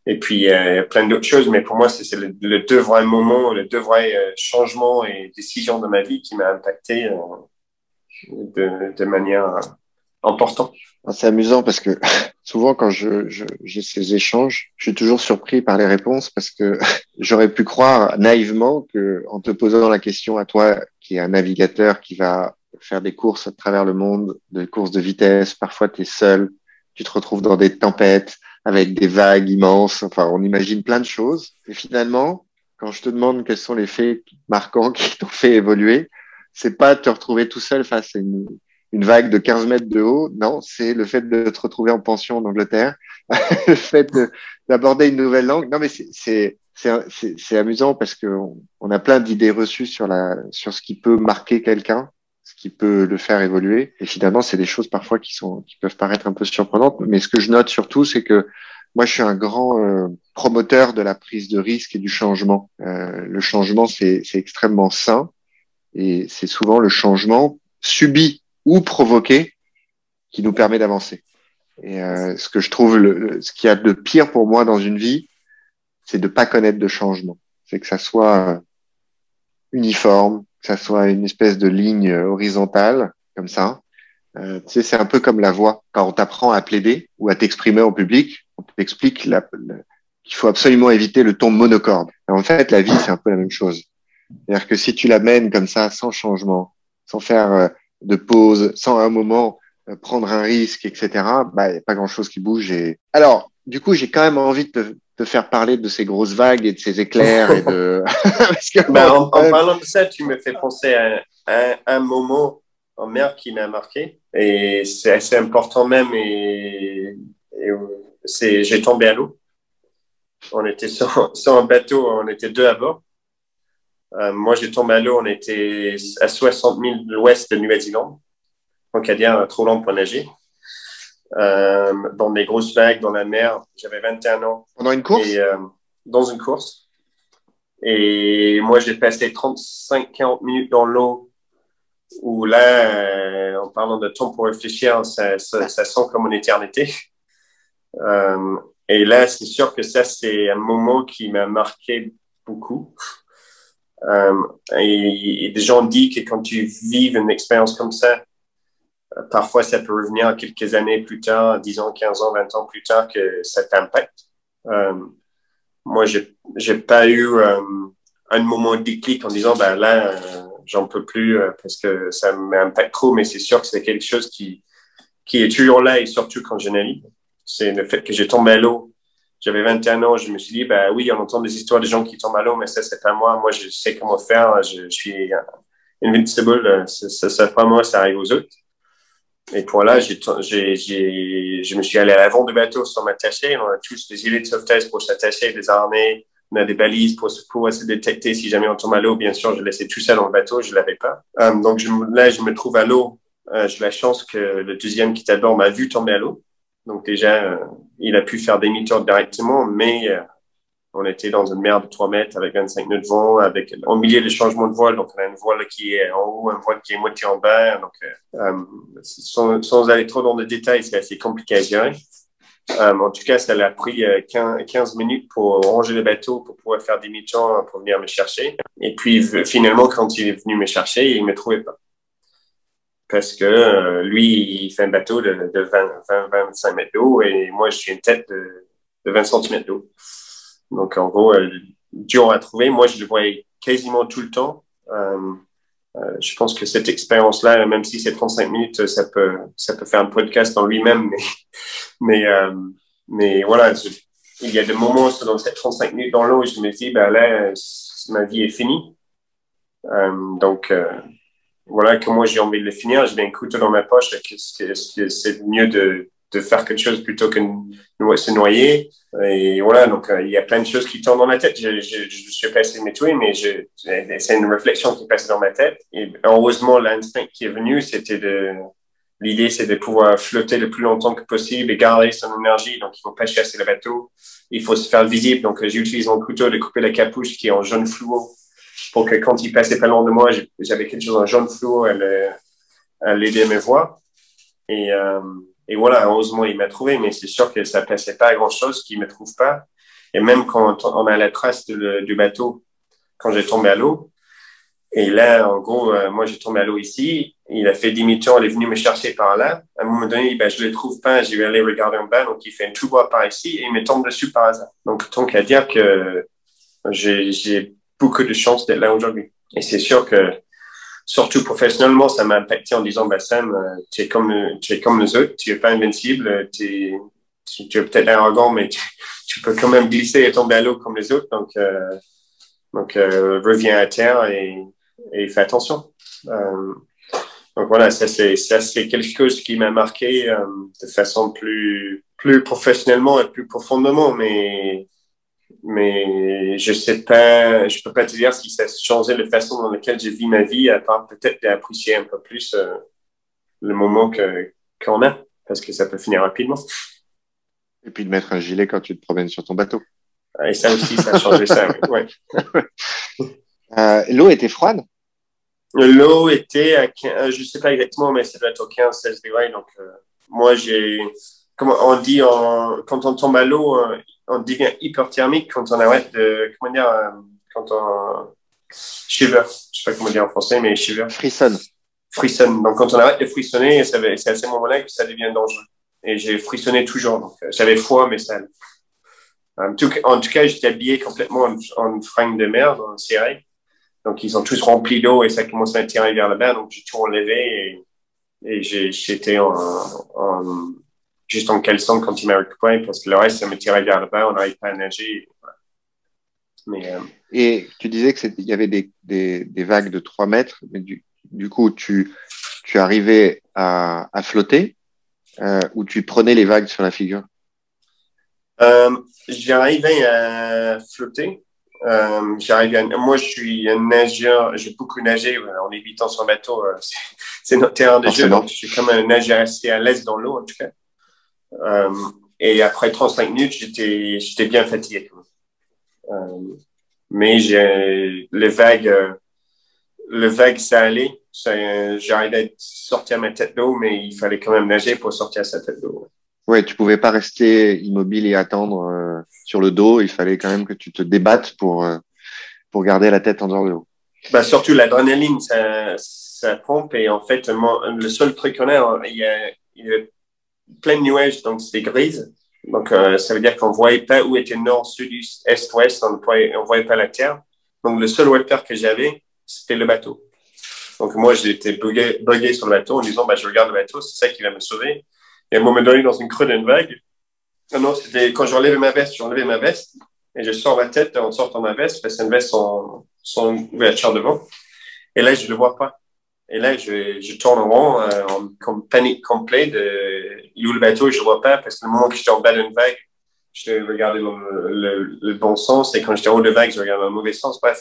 et puis, a plein d'autres choses. Mais pour moi, c'est, c'est le, le, deux vrais moments, le deux vrais changements et décisions de ma vie qui m'a impacté de, de manière importante. C'est amusant parce que souvent quand je, j'ai ces échanges, je suis toujours surpris par les réponses parce que j'aurais pu croire naïvement que en te posant la question à toi, qui est un navigateur qui va faire des courses à travers le monde, des courses de vitesse, parfois tu es seul, tu te retrouves dans des tempêtes avec des vagues immenses, enfin on imagine plein de choses. Et finalement, quand je te demande quels sont les faits marquants qui t'ont fait évoluer, c'est pas te retrouver tout seul face à une, une vague de 15 mètres de haut. Non, c'est le fait de te retrouver en pension en Angleterre, le fait d'aborder une nouvelle langue. Non, mais c'est c'est amusant parce que on, a plein d'idées reçues sur la sur ce qui peut marquer quelqu'un ce qui peut le faire évoluer. Et finalement, c'est des choses parfois qui sont, qui peuvent paraître un peu surprenantes. Mais ce que je note surtout, c'est que moi, je suis un grand euh, promoteur de la prise de risque et du changement. Euh, le changement, c'est extrêmement sain et c'est souvent le changement subi ou provoqué qui nous permet d'avancer. Et euh, ce que je trouve, le, ce qu'il y a de pire pour moi dans une vie, c'est de pas connaître de changement. C'est que ça soit euh, uniforme, que ça soit une espèce de ligne horizontale comme ça. Euh, tu sais, c'est un peu comme la voix. Quand on t'apprend à plaider ou à t'exprimer en public, on t'explique qu'il faut absolument éviter le ton monocorde. en fait, la vie, c'est un peu la même chose. C'est-à-dire que si tu l'amènes comme ça, sans changement, sans faire euh, de pause, sans à un moment euh, prendre un risque, etc., bah, il n'y a pas grand-chose qui bouge. Et... Alors, du coup, j'ai quand même envie de te, faire parler de ces grosses vagues et de ces éclairs. et de... bah, en, parlant de ça, tu me fais penser à, un moment en mer qui m'a marqué. Et c'est assez important même. Et, c'est, j'ai tombé à l'eau. On était sur, sur, un bateau, on était deux à bord. Euh, moi, j'ai tombé à l'eau, on était à 60 000 de l'ouest de Nouvelle-Zélande. Donc, à dire trop long pour nager. Euh, dans des grosses vagues, dans la mer. J'avais 21 ans. Pendant une course? Euh, dans une course. Et moi, j'ai passé 35-40 minutes dans l'eau où là, en parlant de temps pour réfléchir, ça, ça, ça sent comme une éternité. et là, c'est sûr que ça, c'est un moment qui m'a marqué beaucoup. Euh, et, des gens disent que quand tu vis une expérience comme ça, euh, parfois ça peut revenir quelques années plus tard, 10 ans, 15 ans, 20 ans plus tard, que ça t'impacte. Euh, moi, j'ai, j'ai pas eu euh, un moment de déclic en disant, ben là, euh, j'en peux plus parce que ça m'impacte trop, mais c'est sûr que c'est quelque chose qui, qui est toujours là et surtout quand je navigue. C'est le fait que j'ai tombé à l'eau j'avais 21 ans, je me suis dit, bah oui, on entend des histoires de gens qui tombent à l'eau, mais ça, c'est pas moi. Moi, je sais comment faire. Je, suis invincible. Ça, ça, pas moi, ça arrive aux autres. Et pour là, j'ai, j'ai, je me suis allé à l'avant du bateau sans m'attacher. On a tous des gilets de sauvetage pour s'attacher, des armées. On a des balises pour, pour se détecter si jamais on tombe à l'eau. Bien sûr, je laissais tout ça dans le bateau, je l'avais pas. Euh, donc je, là, je me trouve à l'eau. Euh, j'ai la chance que le deuxième qui est m'a vu tomber à l'eau. Donc déjà, euh, il a pu faire des tours directement, mais euh, on était dans une mer de 3 mètres avec 25 nœuds de vent, avec au milieu des changements de voile. Donc, on a une voile qui est en haut, une voile qui est moitié en bas. Donc, euh, sans, aller trop dans les détails, c'est assez compliqué à gérer. En tout cas, ça l'a pris 15, 15, minutes pour ranger le bateau, pour pouvoir faire des mi-temps, pour venir me chercher. Et puis, finalement, quand il est venu me chercher, il me trouvait pas parce que euh, lui, il fait un bateau de, de 20, 20, 25 mètres d'eau et moi, je suis une tête de, de 20 cm d'eau. Donc, en gros, euh, dur à trouver. Moi, je le voyais quasiment tout le temps. Euh, euh je pense que cette expérience-là, même si c'est 35 minutes, ça peut, faire un podcast en lui-même. Mais, voilà, il y a des moments dans ces 35 minutes dans l'eau, je me dis, ben là, ma vie est finie. donc, voilà comment j'ai envie de le finir. J'ai un couteau dans ma poche. Est-ce que c'est mieux de, de, faire quelque chose plutôt que de se noyer Et voilà, donc euh, il y a plein de choses qui tournent dans ma tête. Je, je, je suis passé de m'étouiller, mais c'est une réflexion qui passe dans ma tête. Et heureusement, l'instinct qui est venu, c'était de... L'idée, c'est de pouvoir flotter le plus longtemps que possible et garder son énergie. Donc, il faut pas chasser le bateau. Il faut se faire visible. Donc, j'utilise mon couteau de couper la capuche qui est en jaune fluo pour que quand il passait pas loin de moi, j'avais quelque chose en jaune flou, elle, elle aidait à me voir. Et, euh, et voilà, heureusement, il m'a trouvé, mais c'est sûr que ça passait pas à grand chose qu'il me trouve pas. Et même quand on a la trace du bateau, quand j'ai tombé à l'eau, et là, en gros, euh, moi, j'ai tombé à l'eau ici. Il a fait demi-tour, il est venu me chercher par là. À un moment donné, ben, je le trouve pas, je vais aller regarder en bas. Donc, il fait un tout par ici et il me tombe dessus par hasard. Donc, tant qu'à dire que j'ai beaucoup de chance d'être là aujourd'hui. Et c'est sûr que, surtout professionnellement, ça m'a impacté en disant, bah, Sam, euh, tu es comme, tu es comme les autres, tu es pas invincible, tu, tu es peut-être arrogant, mais tu, peux quand même glisser et tomber à l'eau comme les autres. Donc, euh, donc euh, reviens à terre et, et fais attention. Euh, donc voilà, ça c'est ça c'est quelque chose qui m'a marqué de façon plus plus professionnellement et plus profondément, mais mais je sais pas, je peux pas te dire si ça a changé la façon dans laquelle je vis ma vie, à part peut-être d'apprécier un peu plus euh, le moment que qu'on a, parce que ça peut finir rapidement. Et puis de mettre un gilet quand tu te promènes sur ton bateau. Et ça aussi, ça a changé ça. Ouais. Euh, L'eau était froide? L'eau était à, euh, je sais pas exactement, mais ça doit être au 15-16 degrés. Donc, euh, moi, j'ai, comme on dit, quand on tombe à l'eau, on devient hyperthermique quand on arrête de, comment dire, quand on shiver. Je sais pas comment dire en français, mais shiver. Frissonne. Frissonne. Donc, quand on arrête de frissonner, c'est à ce moment-là que ça devient dangereux. Et j'ai frissonné toujours. Donc, j'avais froid, mais ça. En tout, cas, j'étais habillé complètement en, en fringue de merde, en serré. Donc, ils ont tous rempli d'eau et ça commençait à tirer vers le bas. Donc, j'ai tout enlevé et, et j'étais en, en, juste en caleçon quand il m'a récupéré parce que le reste, ça me tirait vers le bas. On n'arrive pas à nager. Mais, euh... Et tu disais qu'il y avait des, des, des, vagues de 3 mètres. Mais du, du coup, tu, tu arrivais à, à flotter euh, ou tu prenais les vagues sur la figure? Euh, J'arrivais à flotter. Euh, j'arrive à... Moi, je suis un nageur, j'ai beaucoup nagé en évitant sur bateau. Euh, c'est notre terrain de jeu, donc je suis comme un nageur assez à l'aise dans l'eau, en tout cas. Euh, et après 35 minutes, j'étais, j'étais bien fatigué. Euh, mais j'ai les vagues, euh, le vague, ça allait. J'arrivais à sortir ma tête d'eau, mais il fallait quand même nager pour sortir sa tête d'eau. Ouais, tu pouvais pas rester immobile et attendre euh, sur le dos. Il fallait quand même que tu te débattes pour euh, pour garder la tête en dehors de l'eau. Bah surtout l'adrénaline, ça, ça pompe et en fait le seul truc qu'on a, il y a, il y a plein de nuages donc c'est grise. Donc euh, ça veut dire qu'on voyait pas où était nord, sud, est, ouest. On voyait, on voyait pas la terre. Donc le seul repère que j'avais, c'était le bateau. Donc moi j'étais bugué, bugué sur le bateau en disant bah je regarde le bateau, c'est ça qui va me sauver. Et à un moment donné, dans une creux d'une vague, non, non, c'était quand j'enlevais ma veste, j'enlevais ma veste et je sors ma tête en sortant ma veste, parce que c'est une veste sans, sans ouverture devant. Et là, je le vois pas. Et là, je, je tourne en rond, euh, en panique complet de il où le bateau? Et je le vois pas parce que le moment que j'étais en bas d'une vague, je regardais le, le, bon sens et quand j'étais en haut de vague, je regardais le mauvais sens. Bref,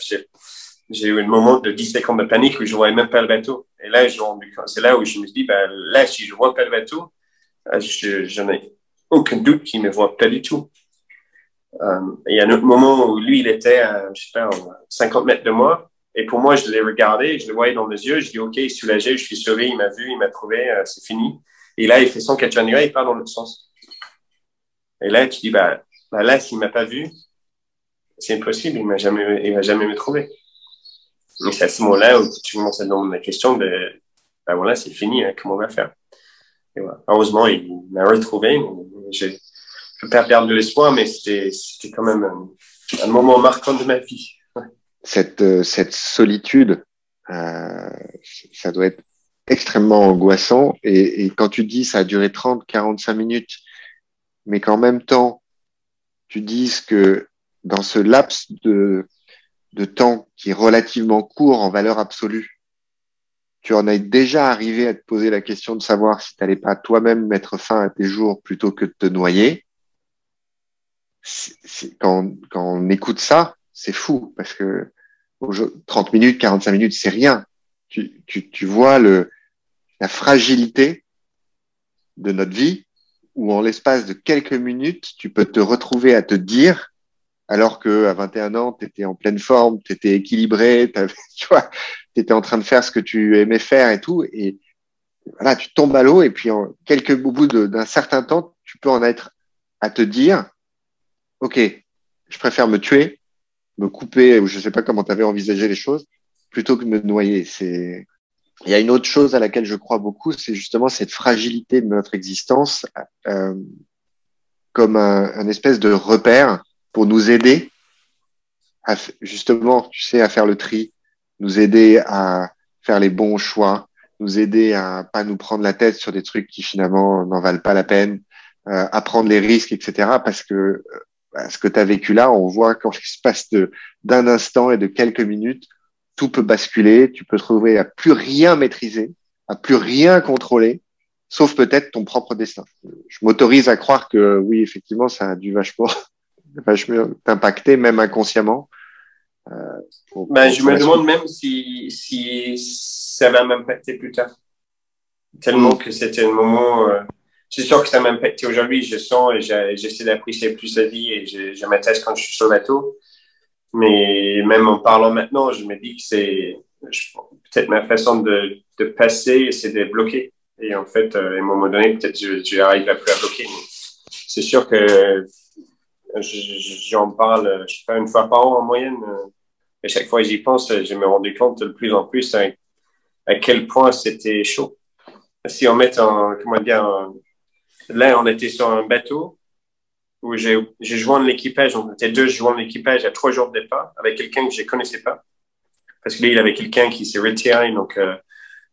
j'ai eu un moment de 10 secondes de panique où je voyais même pas le bateau. Et là, c'est là où je me suis dit, ben, là, si je vois pas le bateau, euh, je, je n'ai aucun doute qu'il ne me voit pas du tout. Euh, il y a un autre moment où lui, il était, à, je sais pas, 50 mètres de moi. Et pour moi, je l'ai regardé, je le voyais dans mes yeux. Je dis, OK, il est soulagé, je suis sauvé, il m'a vu, il m'a trouvé, euh, c'est fini. Et là, il fait son catch il part dans l'autre sens. Et là, tu dis, bah, bah là, s'il m'a pas vu, c'est impossible, il m'a jamais, il va jamais me trouver. Mais c'est à ce moment-là où tu commences à la question de, bah voilà, c'est fini, hein, comment on va faire? Et voilà. Heureusement, il m'a retrouvé. Je ne peux pas perdre de l'espoir, mais c'était quand même un, moment marquant de ma vie. Cette, euh, cette solitude, euh, ça doit être extrêmement angoissant. Et, quand tu dis ça a duré 30, 45 minutes, mais qu'en même temps, tu dises que dans ce laps de, temps qui est relativement court en valeur absolue, tu en es déjà arrivé à te poser la question de savoir si tu n'allais pas toi-même mettre fin à tes jours plutôt que de te noyer. quand, on écoute ça, c'est fou parce que 30 minutes, 45 minutes, c'est rien. Tu, vois le, la fragilité de notre vie où en l'espace de quelques minutes, tu peux te retrouver à te dire alors que à 21 ans, tu étais en pleine forme, tu étais équilibré, tu vois, étais en train de faire ce que tu aimais faire et tout. Et voilà, tu tombes à l'eau et puis en quelques, au bout d'un certain temps, tu peux en être à te dire, OK, je préfère me tuer, me couper, ou je sais pas comment tu avais envisagé les choses, plutôt que me noyer. C'est, il y a une autre chose à laquelle je crois beaucoup, c'est justement cette fragilité de notre existence euh, comme un, un espèce de repère pour nous aider à, justement, tu sais, à faire le tri, nous aider à faire les bons choix, nous aider à pas nous prendre la tête sur des trucs qui finalement n'en valent pas la peine, euh, à prendre les risques, etc. Parce que euh, ce que tu as vécu là, on voit qu'en l'espace d'un instant et de quelques minutes, tout peut basculer, tu peux te retrouver à plus rien maîtriser, à plus rien contrôler, sauf peut-être ton propre destin. Je m'autorise à croire que oui, effectivement, ça a dû vachement vachement impacté, même inconsciemment. Euh, ben, je me demande même si, si ça va m'impacter plus tard. Tellement mm. que c'était un moment. Euh, c'est sûr que ça m'a impacté aujourd'hui. Je sens et j'essaie d'apprécier plus la vie et je, je m'attache quand je suis sur le bateau. Mais même en parlant maintenant, je me dis que c'est peut-être ma façon de, passer, c'est de bloquer. Et en fait, euh, à un moment donné, peut-être je, je à plus à bloquer. C'est sûr que j'en parle, je sais pas, une fois par an en moyenne. Euh, et chaque fois que j'y pense, je me rendu compte de plus en plus à, à quel point c'était chaud. Si on met en, comment dire, là, on était sur un bateau où j'ai joint l'équipage. On était deux joints l'équipage à trois jours de départ avec quelqu'un que je connaissais pas. Parce que là, il avait quelqu'un qui s'est retiré. Donc, euh,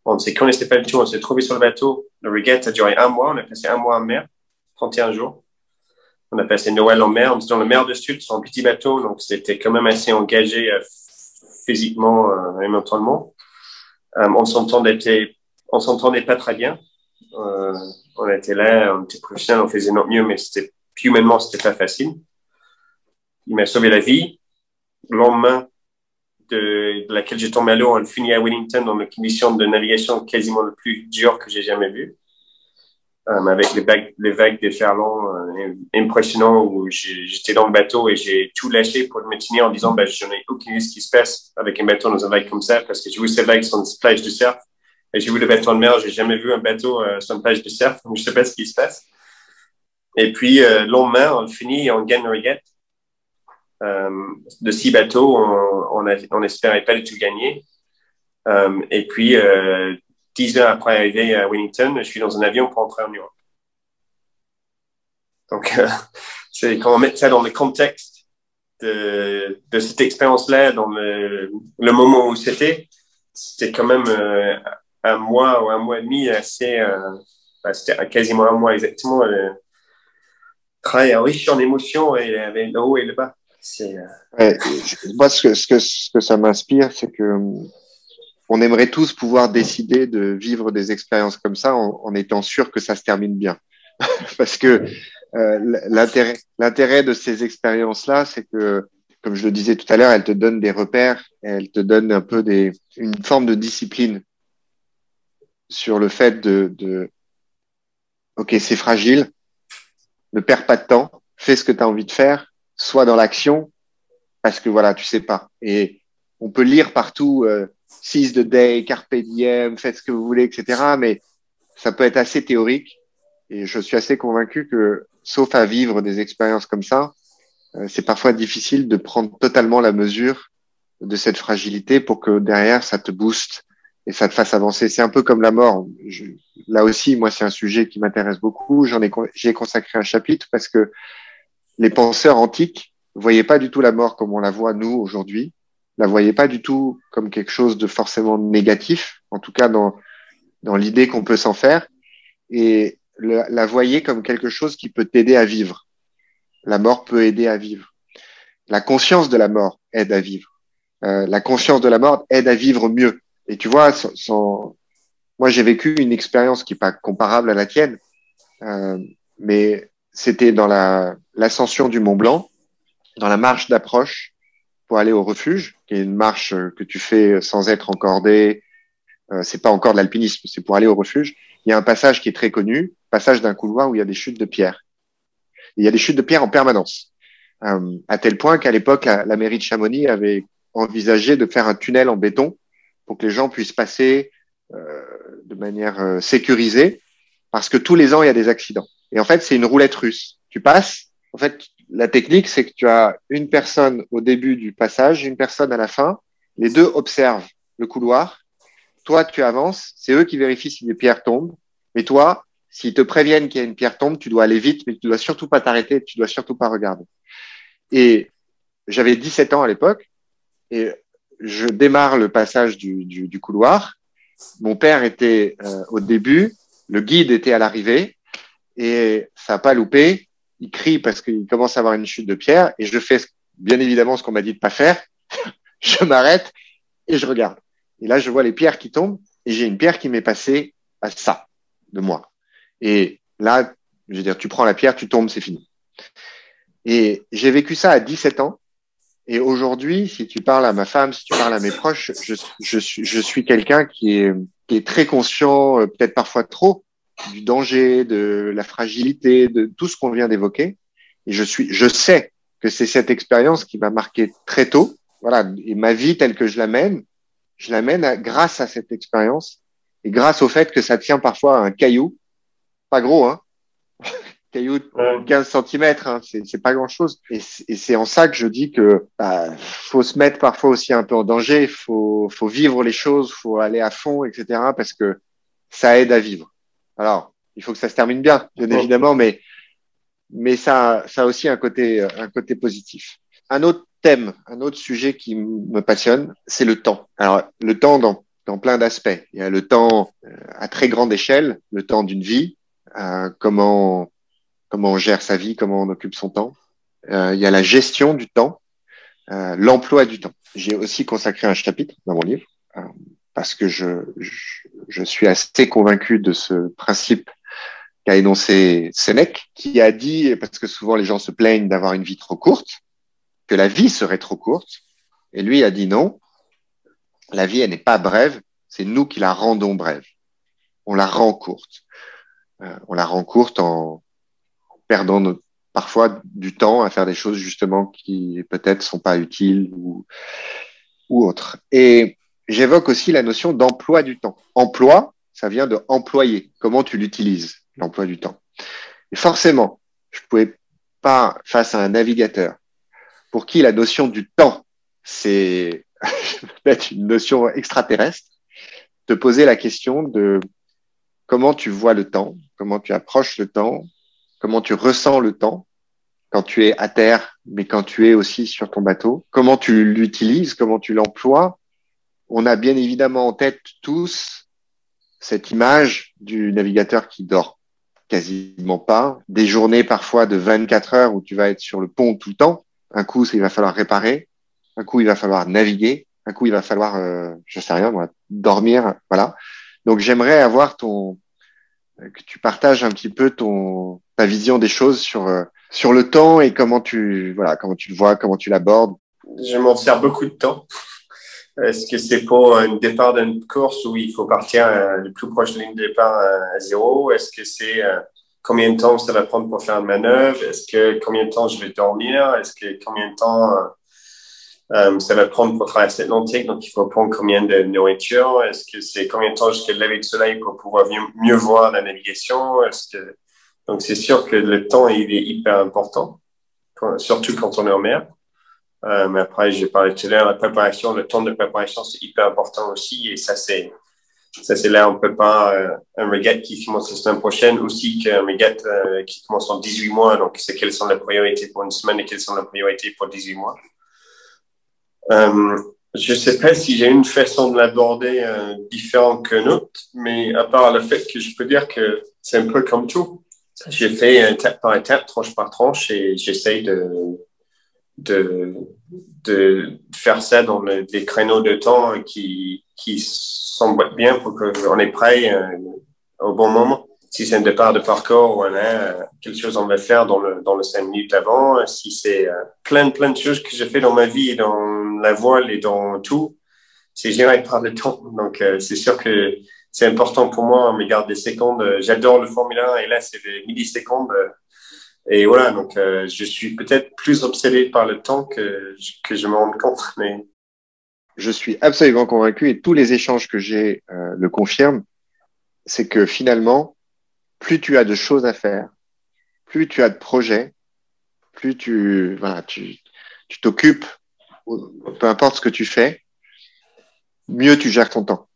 on ne se connaissait pas du tout. On s'est trouvé sur le bateau. Le regate a duré un mois. On a passé un mois en mer, 31 jours. On a passé Noël en mer. On était dans le mer de Sud sur un petit bateau. Donc, c'était quand même assez engagé euh, physiquement euh, et mentalement. On on s'entendait pas très bien. Euh, on était là, on était professionnels, on faisait notre mieux, mais c'était humainement, c'était pas facile. Il m'a sauvé la vie. Le lendemain de, laquelle j'ai tombé à l'eau, on finit à Wellington dans une condition de navigation quasiment le plus dur que j'ai jamais vu. Euh, avec les vagues, les vagues des ferlants euh, impressionnants où j'étais dans le bateau et j'ai tout lâché pour me tenir en disant bah, je n'ai aucune idée ce qui se passe avec un bateau dans un vague comme ça parce que j'ai vu ces vagues sur une plage de surf j'ai vu le bateau en mer, j'ai jamais vu un bateau euh, sur une plage de surf donc je sais pas ce qui se passe. Et puis euh, le lendemain, on finit en gagne regate. Euh, de six bateaux, on, on, a, on espérait pas du tout gagner. Et puis, dix heures après arriver à Wellington, je suis dans un avion pour entrer en Europe. Donc, c'est quand on met ça dans le contexte de, de cette expérience-là, dans le, le, moment où c'était, c'était quand même un mois ou un mois et demi assez, euh, bah, c'était quasiment un mois exactement, euh, très riche en émotions et avec le haut et le bas. Euh, ouais, moi, ce que, ce que, ce que ça m'inspire, c'est que on aimerait tous pouvoir décider de vivre des expériences comme ça en, étant sûr que ça se termine bien. Parce que euh, l'intérêt de ces expériences-là, c'est que, comme je le disais tout à l'heure, elles te donnent des repères, elles te donnent un peu des, une forme de discipline sur le fait de, ok, c'est fragile, ne perds pas de temps, fais ce que tu as envie de faire, sois dans l'action, parce que voilà, tu sais pas. Et on peut lire partout euh, seize the day, carpe diem, faites ce que vous voulez, etc. Mais ça peut être assez théorique. Et je suis assez convaincu que, sauf à vivre des expériences comme ça, euh, c'est parfois difficile de prendre totalement la mesure de cette fragilité pour que derrière ça te booste et ça te fasse avancer. C'est un peu comme la mort. Là aussi, moi, c'est un sujet qui m'intéresse beaucoup. J'en ai, consacré un chapitre parce que les penseurs antiques voyaient pas du tout la mort comme on la voit nous aujourd'hui la voyait pas du tout comme quelque chose de forcément négatif, en tout cas dans, l'idée qu'on peut s'en faire, et la voyait comme quelque chose qui peut t'aider à vivre. La mort peut aider à vivre. La conscience de la mort aide à vivre. Euh, la conscience de la mort aide à vivre mieux. Et tu vois, sans, moi j'ai vécu une expérience qui n'est pas comparable à la tienne, euh, mais c'était dans la l'ascension du Mont Blanc, dans la marche d'approche pour aller au refuge, qui est une marche euh, que tu fais sans être encordé. Euh, c'est pas encore de l'alpinisme, c'est pour aller au refuge. Il y a un passage qui est très connu, passage d'un couloir où il y a des chutes de pierre. il y a des chutes de pierre en permanence, euh, à tel point qu'à l'époque, la, mairie de Chamonix avait envisagé de faire un tunnel en béton pour que les gens puissent passer euh, de manière euh, sécurisée, parce que tous les ans il y a des accidents. Et en fait, c'est une roulette russe. Tu passes, en fait, la technique, c'est que tu as une personne au début du passage, une personne à la fin. Les deux observent le couloir. Toi, tu avances. C'est eux qui vérifient si les pierres tombent. Mais toi, s'ils te préviennent qu'il y a une pierre tombe, tu dois aller vite, mais tu dois surtout pas t'arrêter. Tu dois surtout pas regarder. Et j'avais 17 ans à l'époque et je démarre le passage du, du, du couloir. Mon père était euh, au début, le guide était à l'arrivée et ça n'a pas loupé il crie parce qu'il commence à avoir une chute de pierre et je fais bien évidemment ce qu'on m'a dit de pas faire. je m'arrête et je regarde. Et là, je vois les pierres qui tombent et j'ai une pierre qui m'est passée à ça de moi. Et là, je veux dire, tu prends la pierre, tu tombes, c'est fini. Et j'ai vécu ça à 17 ans. Et aujourd'hui, si tu parles à ma femme, si tu parles à mes proches, je, je suis, je suis quelqu'un qui est, qui est très conscient, euh, peut-être parfois trop, du danger, de la fragilité, de tout ce qu'on vient d'évoquer. Et je suis, je sais que c'est cette expérience qui m'a marqué très tôt. Voilà. Et ma vie telle que je la mène, je la mène grâce à cette expérience et grâce au fait que ça tient parfois à un caillou, pas gros, hein, de 15 cm, hein, c'est pas grand chose. Et c'est en ça que je dis que bah, faut se mettre parfois aussi un peu en danger, il faut, faut vivre les choses, faut aller à fond, etc. Parce que ça aide à vivre. Alors, il faut que ça se termine bien, bien évidemment, mais mais ça, ça a aussi un côté, un côté positif. Un autre thème, un autre sujet qui me passionne, c'est le temps. Alors, le temps dans, dans plein d'aspects. Il y a le temps euh, à très grande échelle, le temps d'une vie, euh, comment comment on gère sa vie, comment on occupe son temps. Euh, il y a la gestion du temps, euh, l'emploi du temps. J'ai aussi consacré un chapitre dans mon livre euh, parce que je, je, suis assez convaincu de ce principe qu'a énoncé Sénèque, qui a dit, parce que souvent les gens se plaignent d'avoir une vie trop courte, que la vie serait trop courte, et lui a dit non, la vie, elle n'est pas brève, c'est nous qui la rendons brève. On la rend courte. On la rend courte en, perdant parfois du temps à faire des choses justement qui peut-être sont pas utiles ou, ou autres. Et j'évoque aussi la notion d'emploi du temps. Emploi, ça vient de employer. Comment tu l'utilises, l'emploi du temps? Et forcément, je pouvais pas, face à un navigateur, pour qui la notion du temps, c'est peut-être une notion extraterrestre, te poser la question de comment tu vois le temps, comment tu approches le temps, comment tu ressens le temps quand tu es à terre, mais quand tu es aussi sur ton bateau, comment tu l'utilises, comment tu l'emploies? On a bien évidemment en tête tous cette image du navigateur qui dort quasiment pas, des journées parfois de 24 heures où tu vas être sur le pont tout le temps. Un coup, il va falloir réparer, un coup, il va falloir naviguer, un coup, il va falloir, euh, je sais rien, dormir, voilà. Donc, j'aimerais avoir ton, que tu partages un petit peu ton, ta vision des choses sur, euh, sur le temps et comment tu, voilà, comment tu le vois, comment tu l'abordes. Je m'en sers beaucoup de temps. Est-ce que c'est pour un départ d'une course où il faut partir euh, le plus proche de ligne de départ euh, à zéro? Est-ce que c'est combien de temps ça va prendre pour faire une manœuvre? Est-ce que combien de temps je vais dormir? Est-ce que combien de temps euh, ça va prendre pour traverser l'Atlantique, donc il faut prendre combien de nourriture? Est-ce que c'est combien de temps jusqu'à le lever du soleil pour pouvoir mieux, voir la navigation? Est-ce que donc c'est sûr que le temps il est hyper important, surtout quand on est en mer. Euh, mais après, j'ai parlé tout à l'heure, la préparation, le temps de préparation, c'est hyper important aussi. Et ça, c'est ça, c'est là, on peut pas euh, un regate qui commence la semaine prochaine aussi qu'un regate euh, qui commence en 18 mois. Donc, c'est quelles sont les priorités pour une semaine et quelles sont les priorités pour 18 mois. Euh, je ne sais pas si j'ai une façon de l'aborder euh, différente que l'autre, mais à part le fait que je peux dire que c'est un peu comme tout. J'ai fait étape par étape, tranche par tranche, et j'essaye de, de, de faire ça dans des créneaux de temps qui, qui semblent bien pour qu'on est prêt euh, au bon moment si c'est un départ de parcours, voilà, euh, quelque chose on va faire dans le, dans le cinq minutes avant. Si c'est euh, plein, plein de choses que j'ai fait dans ma vie, dans la voile et dans tout, c'est géré par le temps. Donc, euh, c'est sûr que c'est important pour moi. On me garde des secondes. J'adore le Formule 1 et là, c'est des millisecondes. Et voilà, donc je suis peut-être plus obsédé par le temps que, que je me rends compte. Mais... Je suis absolument convaincu et tous les échanges que j'ai le confirment. C'est que finalement, plus tu as de choses à faire, plus tu as de projets, plus tu voilà, tu tu t'occupes, peu importe ce que tu fais, mieux tu gères ton temps.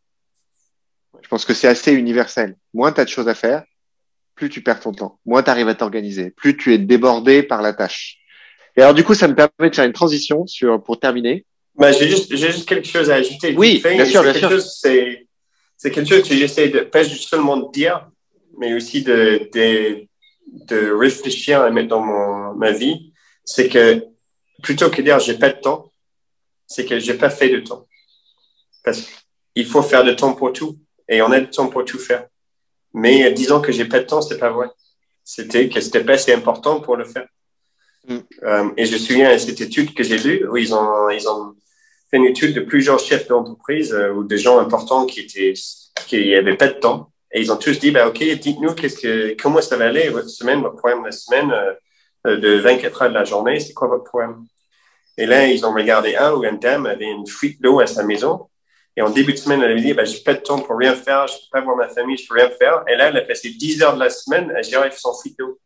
Je pense que c'est assez universel. Moins tu as de choses à faire, plus tu perds ton temps. Moins tu arrives à t'organiser, plus tu es débordé par la tâche. Et alors du coup, ça me permet de faire une transition sur pour terminer. Bah, j'ai juste, j'ai juste quelque chose à ajouter. Oui, bien sûr, bien sûr. C'est, quelque chose que j'essaie de pas seulement de dire, mais aussi de, de, de réfléchir et mettre dans mon, ma vie, c'est que plutôt que de dire j'ai pas de temps, c'est que j'ai pas fait de temps. Parce qu'il faut faire de temps pour tout et on a de temps pour tout faire. Mais disons que j'ai pas de temps, c'est pas vrai. C'était que c'était pas assez important pour le faire. Mm. Euh, et je me souviens à cette étude que j'ai lue où ils ont, ils ont fait une étude de plusieurs chefs d'entreprise euh, ou de gens importants qui étaient, qui avaient pas de temps. Et ils ont tous dit, bah, OK, dites-nous qu'est-ce que, comment ça va aller votre semaine, votre problème de la semaine, euh, de 24 heures de la journée, c'est quoi votre problème? Et là, ils ont regardé un où une dame avait une fuite d'eau à sa maison. Et en début de semaine, elle avait dit, bah, j'ai pas de temps pour rien faire, je peux pas voir ma famille, je peux rien faire. Et là, elle a passé 10 heures de la semaine à gérer son fuite d'eau.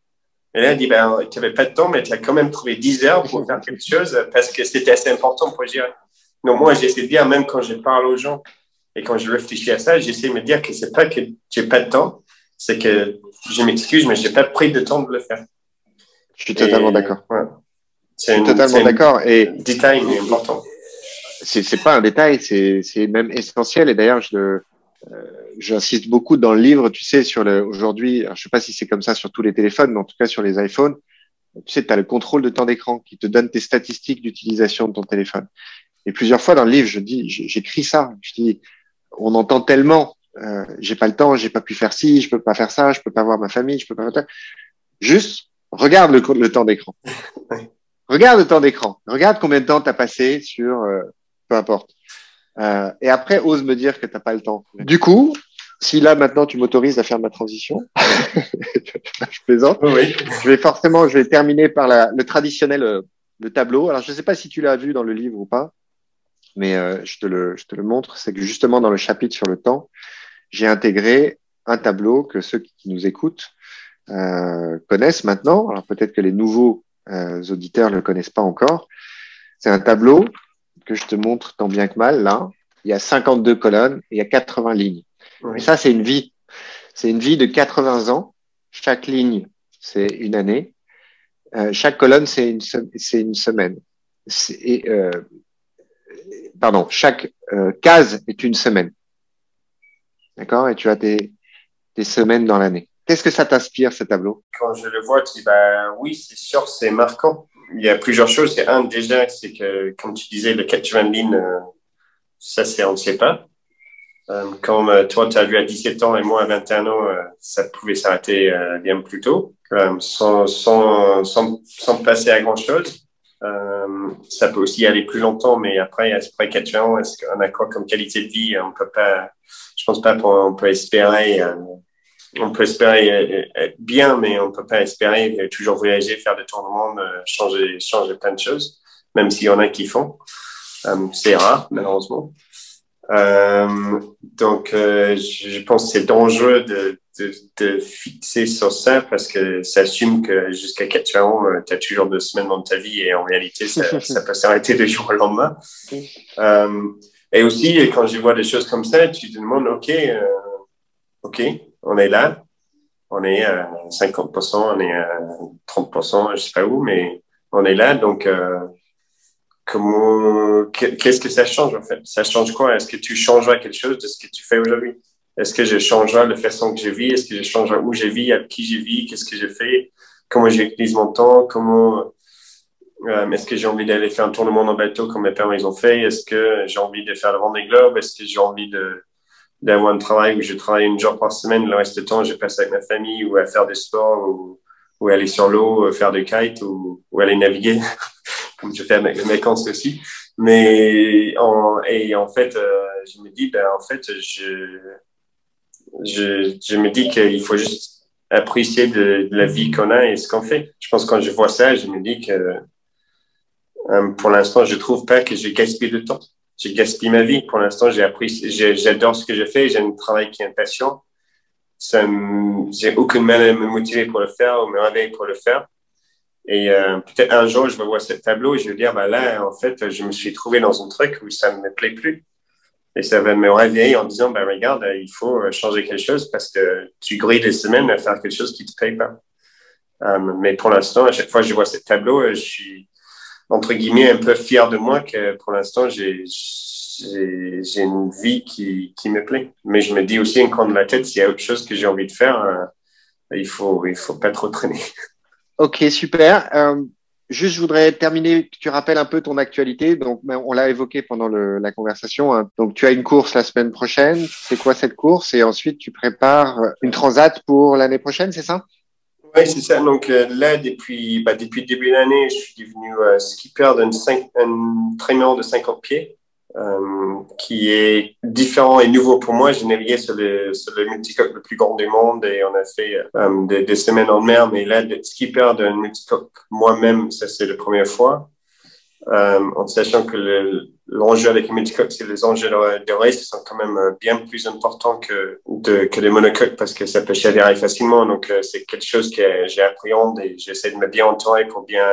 Et là, elle dit, ben, tu n'avais pas de temps, mais tu as quand même trouvé 10 heures pour faire quelque chose parce que c'était assez important pour gérer. Donc, moi, j'essaie de dire, même quand je parle aux gens et quand je réfléchis à ça, j'essaie de me dire que c'est pas que j'ai pas de temps, c'est que je m'excuse, mais j'ai pas pris de temps de le faire. Je suis totalement d'accord. Je suis totalement d'accord. Et détail, mais important. C'est pas un détail, c'est même essentiel. Et d'ailleurs, je, euh, j'insiste beaucoup dans le livre, tu sais, sur le, aujourd'hui, je sais pas si c'est comme ça sur tous les téléphones, mais en tout cas sur les iPhones, tu sais, tu as le contrôle de temps d'écran qui te donne tes statistiques d'utilisation de ton téléphone. Et plusieurs fois dans le livre, je dis, j'écris ça. Je dis, on entend tellement, euh, j'ai pas le temps, j'ai pas pu faire ci, je peux pas faire ça, je peux pas voir ma famille, je peux pas faire Juste, regarde le, le temps d'écran. regarde le temps d'écran. Regarde combien de temps tu as passé sur, euh, peu importe. Euh, et après, ose me dire que t'as pas le temps. Du coup, si là maintenant tu m'autorises à faire ma transition, je plaisante. Oui. Je vais forcément, je vais terminer par la, le traditionnel euh, le tableau. Alors je ne sais pas si tu l'as vu dans le livre ou pas, mais euh, je, te le, je te le montre. C'est que justement dans le chapitre sur le temps, j'ai intégré un tableau que ceux qui nous écoutent euh, connaissent maintenant. Alors peut-être que les nouveaux euh, auditeurs ne le connaissent pas encore. C'est un tableau que je te montre tant bien que mal, là, il y a 52 colonnes et il y a 80 lignes. Et ça, c'est une vie. C'est une vie de 80 ans. Chaque ligne, c'est une année. Euh, chaque colonne, c'est une, une semaine. Et, pardon, chaque euh, case est une semaine. D'accord? Et tu as tes, tes semaines dans l'année. Qu'est-ce que ça t'inspire, ce tableau? Quand je le vois, tu dis, bah, oui, c'est sûr, c'est marquant il y a plusieurs choses. C'est un, déjà, c'est que, comme tu disais, le 80 lignes, euh, ça, c'est, on ne sait pas. Euh, comme toi, tu as vu à 17 ans et moi à 21 ans, ça pouvait s'arrêter bien plus tôt, sans, sans, sans passer à grand-chose. Ça peut aussi aller plus longtemps, mais après, après 80 ans, est-ce qu'on a quoi comme qualité de vie On peut pas, je pense pas qu'on peut espérer on peut espérer être bien, mais on peut pas espérer toujours voyager, faire des tours du monde, euh, changer, changer plein de choses, même s'il y en a qui font. Euh, c'est rare, malheureusement. Euh, donc, je pense que c'est dangereux de, de, de, fixer sur ça parce que ça assume que jusqu'à 4 ans, tu as toujours deux semaines dans ta vie et en réalité, ça, ça peut s'arrêter de jour au lendemain. et aussi, quand je vois des choses comme ça, tu te demandes, OK, OK, on est là, on est à 50%, on est à 30%, je sais pas où, mais on est là. Donc, euh, comment, qu'est-ce que ça change en fait? Ça change quoi? Est-ce que tu changeras quelque chose de ce que tu fais aujourd'hui? Est-ce que je changerai la façon que je vis? Est-ce que je changerai où je vis, avec qui je vis, qu'est-ce que je fais, comment j'utilise mon temps, comment euh, est-ce que j'ai envie d'aller faire un tour monde en bateau comme mes parents ils ont fait? Est-ce que j'ai envie de faire le Vendée Globe Est-ce que j'ai envie de d'avoir un travail où je travaille une jour par semaine, le reste du temps, je passe avec ma famille ou à faire du sport ou, ou aller sur l'eau, euh, faire du kite ou, aller naviguer, comme je fais avec mes vacances aussi. Mais en, et en fait, euh, je me dis, ben, en fait, je, je, me dis qu'il faut juste apprécier de, la vie qu'on a et ce qu'on fait. Je pense que quand je vois ça, je me dis que euh, pour l'instant, je trouve pas que j'ai gaspillé de temps j'ai gaspillé ma vie. Pour l'instant, j'ai appris, j'adore ce que je fais, j'ai un travail qui est impatient. Ça j'ai aucun mal à me motiver pour le faire ou me réveiller pour le faire. Et euh, peut-être un jour, je vais voir ce tableau et je vais dire, bah là, en fait, je me suis trouvé dans un truc où ça ne me plaît plus. Et ça va me réveiller en disant, bah regarde, il faut changer quelque chose parce que tu grilles les semaines à faire quelque chose qui te paye pas. Euh, mais pour l'instant, à chaque fois que je vois ce tableau, je suis, entre guillemets, un peu fier de moi que pour l'instant, j'ai, j'ai, une vie qui, qui me plaît. Mais je me dis aussi, un coin de la tête, s'il y a autre chose que j'ai envie de faire, euh, il faut, il faut pas trop traîner. Ok, super. Euh, juste, je voudrais terminer, que tu rappelles un peu ton actualité. Donc, ben, on l'a évoqué pendant le, la conversation. Hein. Donc, tu as une course la semaine prochaine. C'est quoi cette course? Et ensuite, tu prépares une transat pour l'année prochaine, c'est ça? Oui, c'est ça. Donc là, depuis, bah, depuis le début de l'année, je suis devenu skipper d'un traîneur de 50 pieds. Euh, qui est différent et nouveau pour moi. J'ai navigué sur le, sur le multicoque le plus grand du monde et on a fait euh, des, des, semaines en mer, mais là, d'être skipper d'un multicoque moi-même, ça c'est la première fois. Euh, en sachant que l'enjeu avec les multicoques, c'est les enjeux de, de race sont quand même bien plus importants que, que les monocoques parce que ça peut chavirer facilement. Donc, c'est quelque chose que appris et j'essaie de me bien entourer pour bien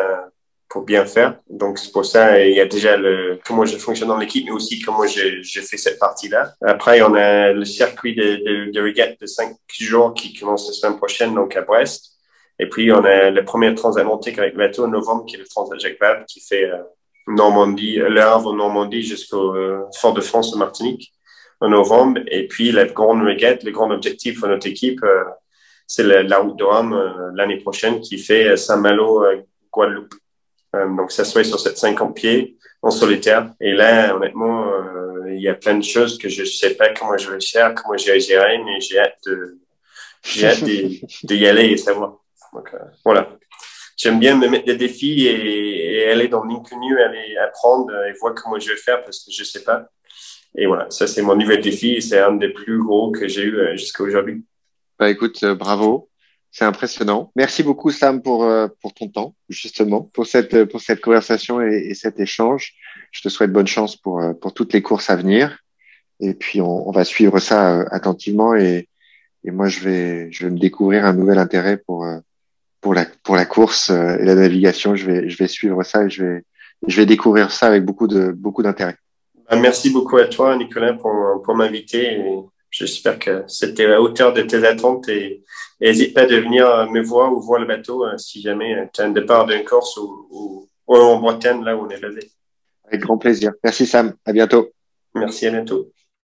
pour bien faire. Donc, c'est pour ça, il y a déjà le, comment je fonctionne dans l'équipe, mais aussi comment j'ai fait cette partie-là. Après, on a le circuit de, de, de de cinq jours qui commence la semaine prochaine, donc à Brest. Et puis, on a le premier transatlantique avec bateau en novembre, qui est le Transat Jacques Vabre, qui fait euh, Normandie, Le Havre en Normandie jusqu'au euh, Fort de France en Martinique en novembre. Et puis, la grande regate, le grand objectif de notre équipe, euh, c'est la, route de Rome euh, l'année prochaine qui fait Saint-Malo, Guadeloupe. Euh, donc, ça soit sur cette 50 pieds en solitaire. Et là, honnêtement, euh, il y a plein de choses que je sais pas comment je vais faire, comment je vais gérer, mais j'ai hâte de, j'ai hâte d'y aller et savoir. Donc, euh, voilà. J'aime bien me mettre des défis et, et aller dans l'inconnu, aller apprendre et voir comment je vais faire parce que je sais pas. Et voilà, ça c'est mon nouvel défi et c'est un des plus gros que j'ai eu jusqu'à aujourd'hui. Bah écoute, bravo. C'est impressionnant. Merci beaucoup Sam pour euh, pour ton temps justement pour cette pour cette conversation et, et, cet échange. Je te souhaite bonne chance pour euh, pour toutes les courses à venir. Et puis on, on va suivre ça euh, attentivement et et moi je vais je vais me découvrir un nouvel intérêt pour pour la pour la course et la navigation. Je vais je vais suivre ça et je vais je vais découvrir ça avec beaucoup de beaucoup d'intérêt. Bah, merci beaucoup à toi Nicolas pour pour m'inviter. J'espère que c'était à la hauteur de tes attentes et n'hésite pas de venir me voir ou voir le bateau euh, si jamais euh, tu as un départ d'une Corse ou, ou, ou, en Bretagne, là où on est basé. Avec grand plaisir. Merci Sam. À bientôt. Merci, à bientôt.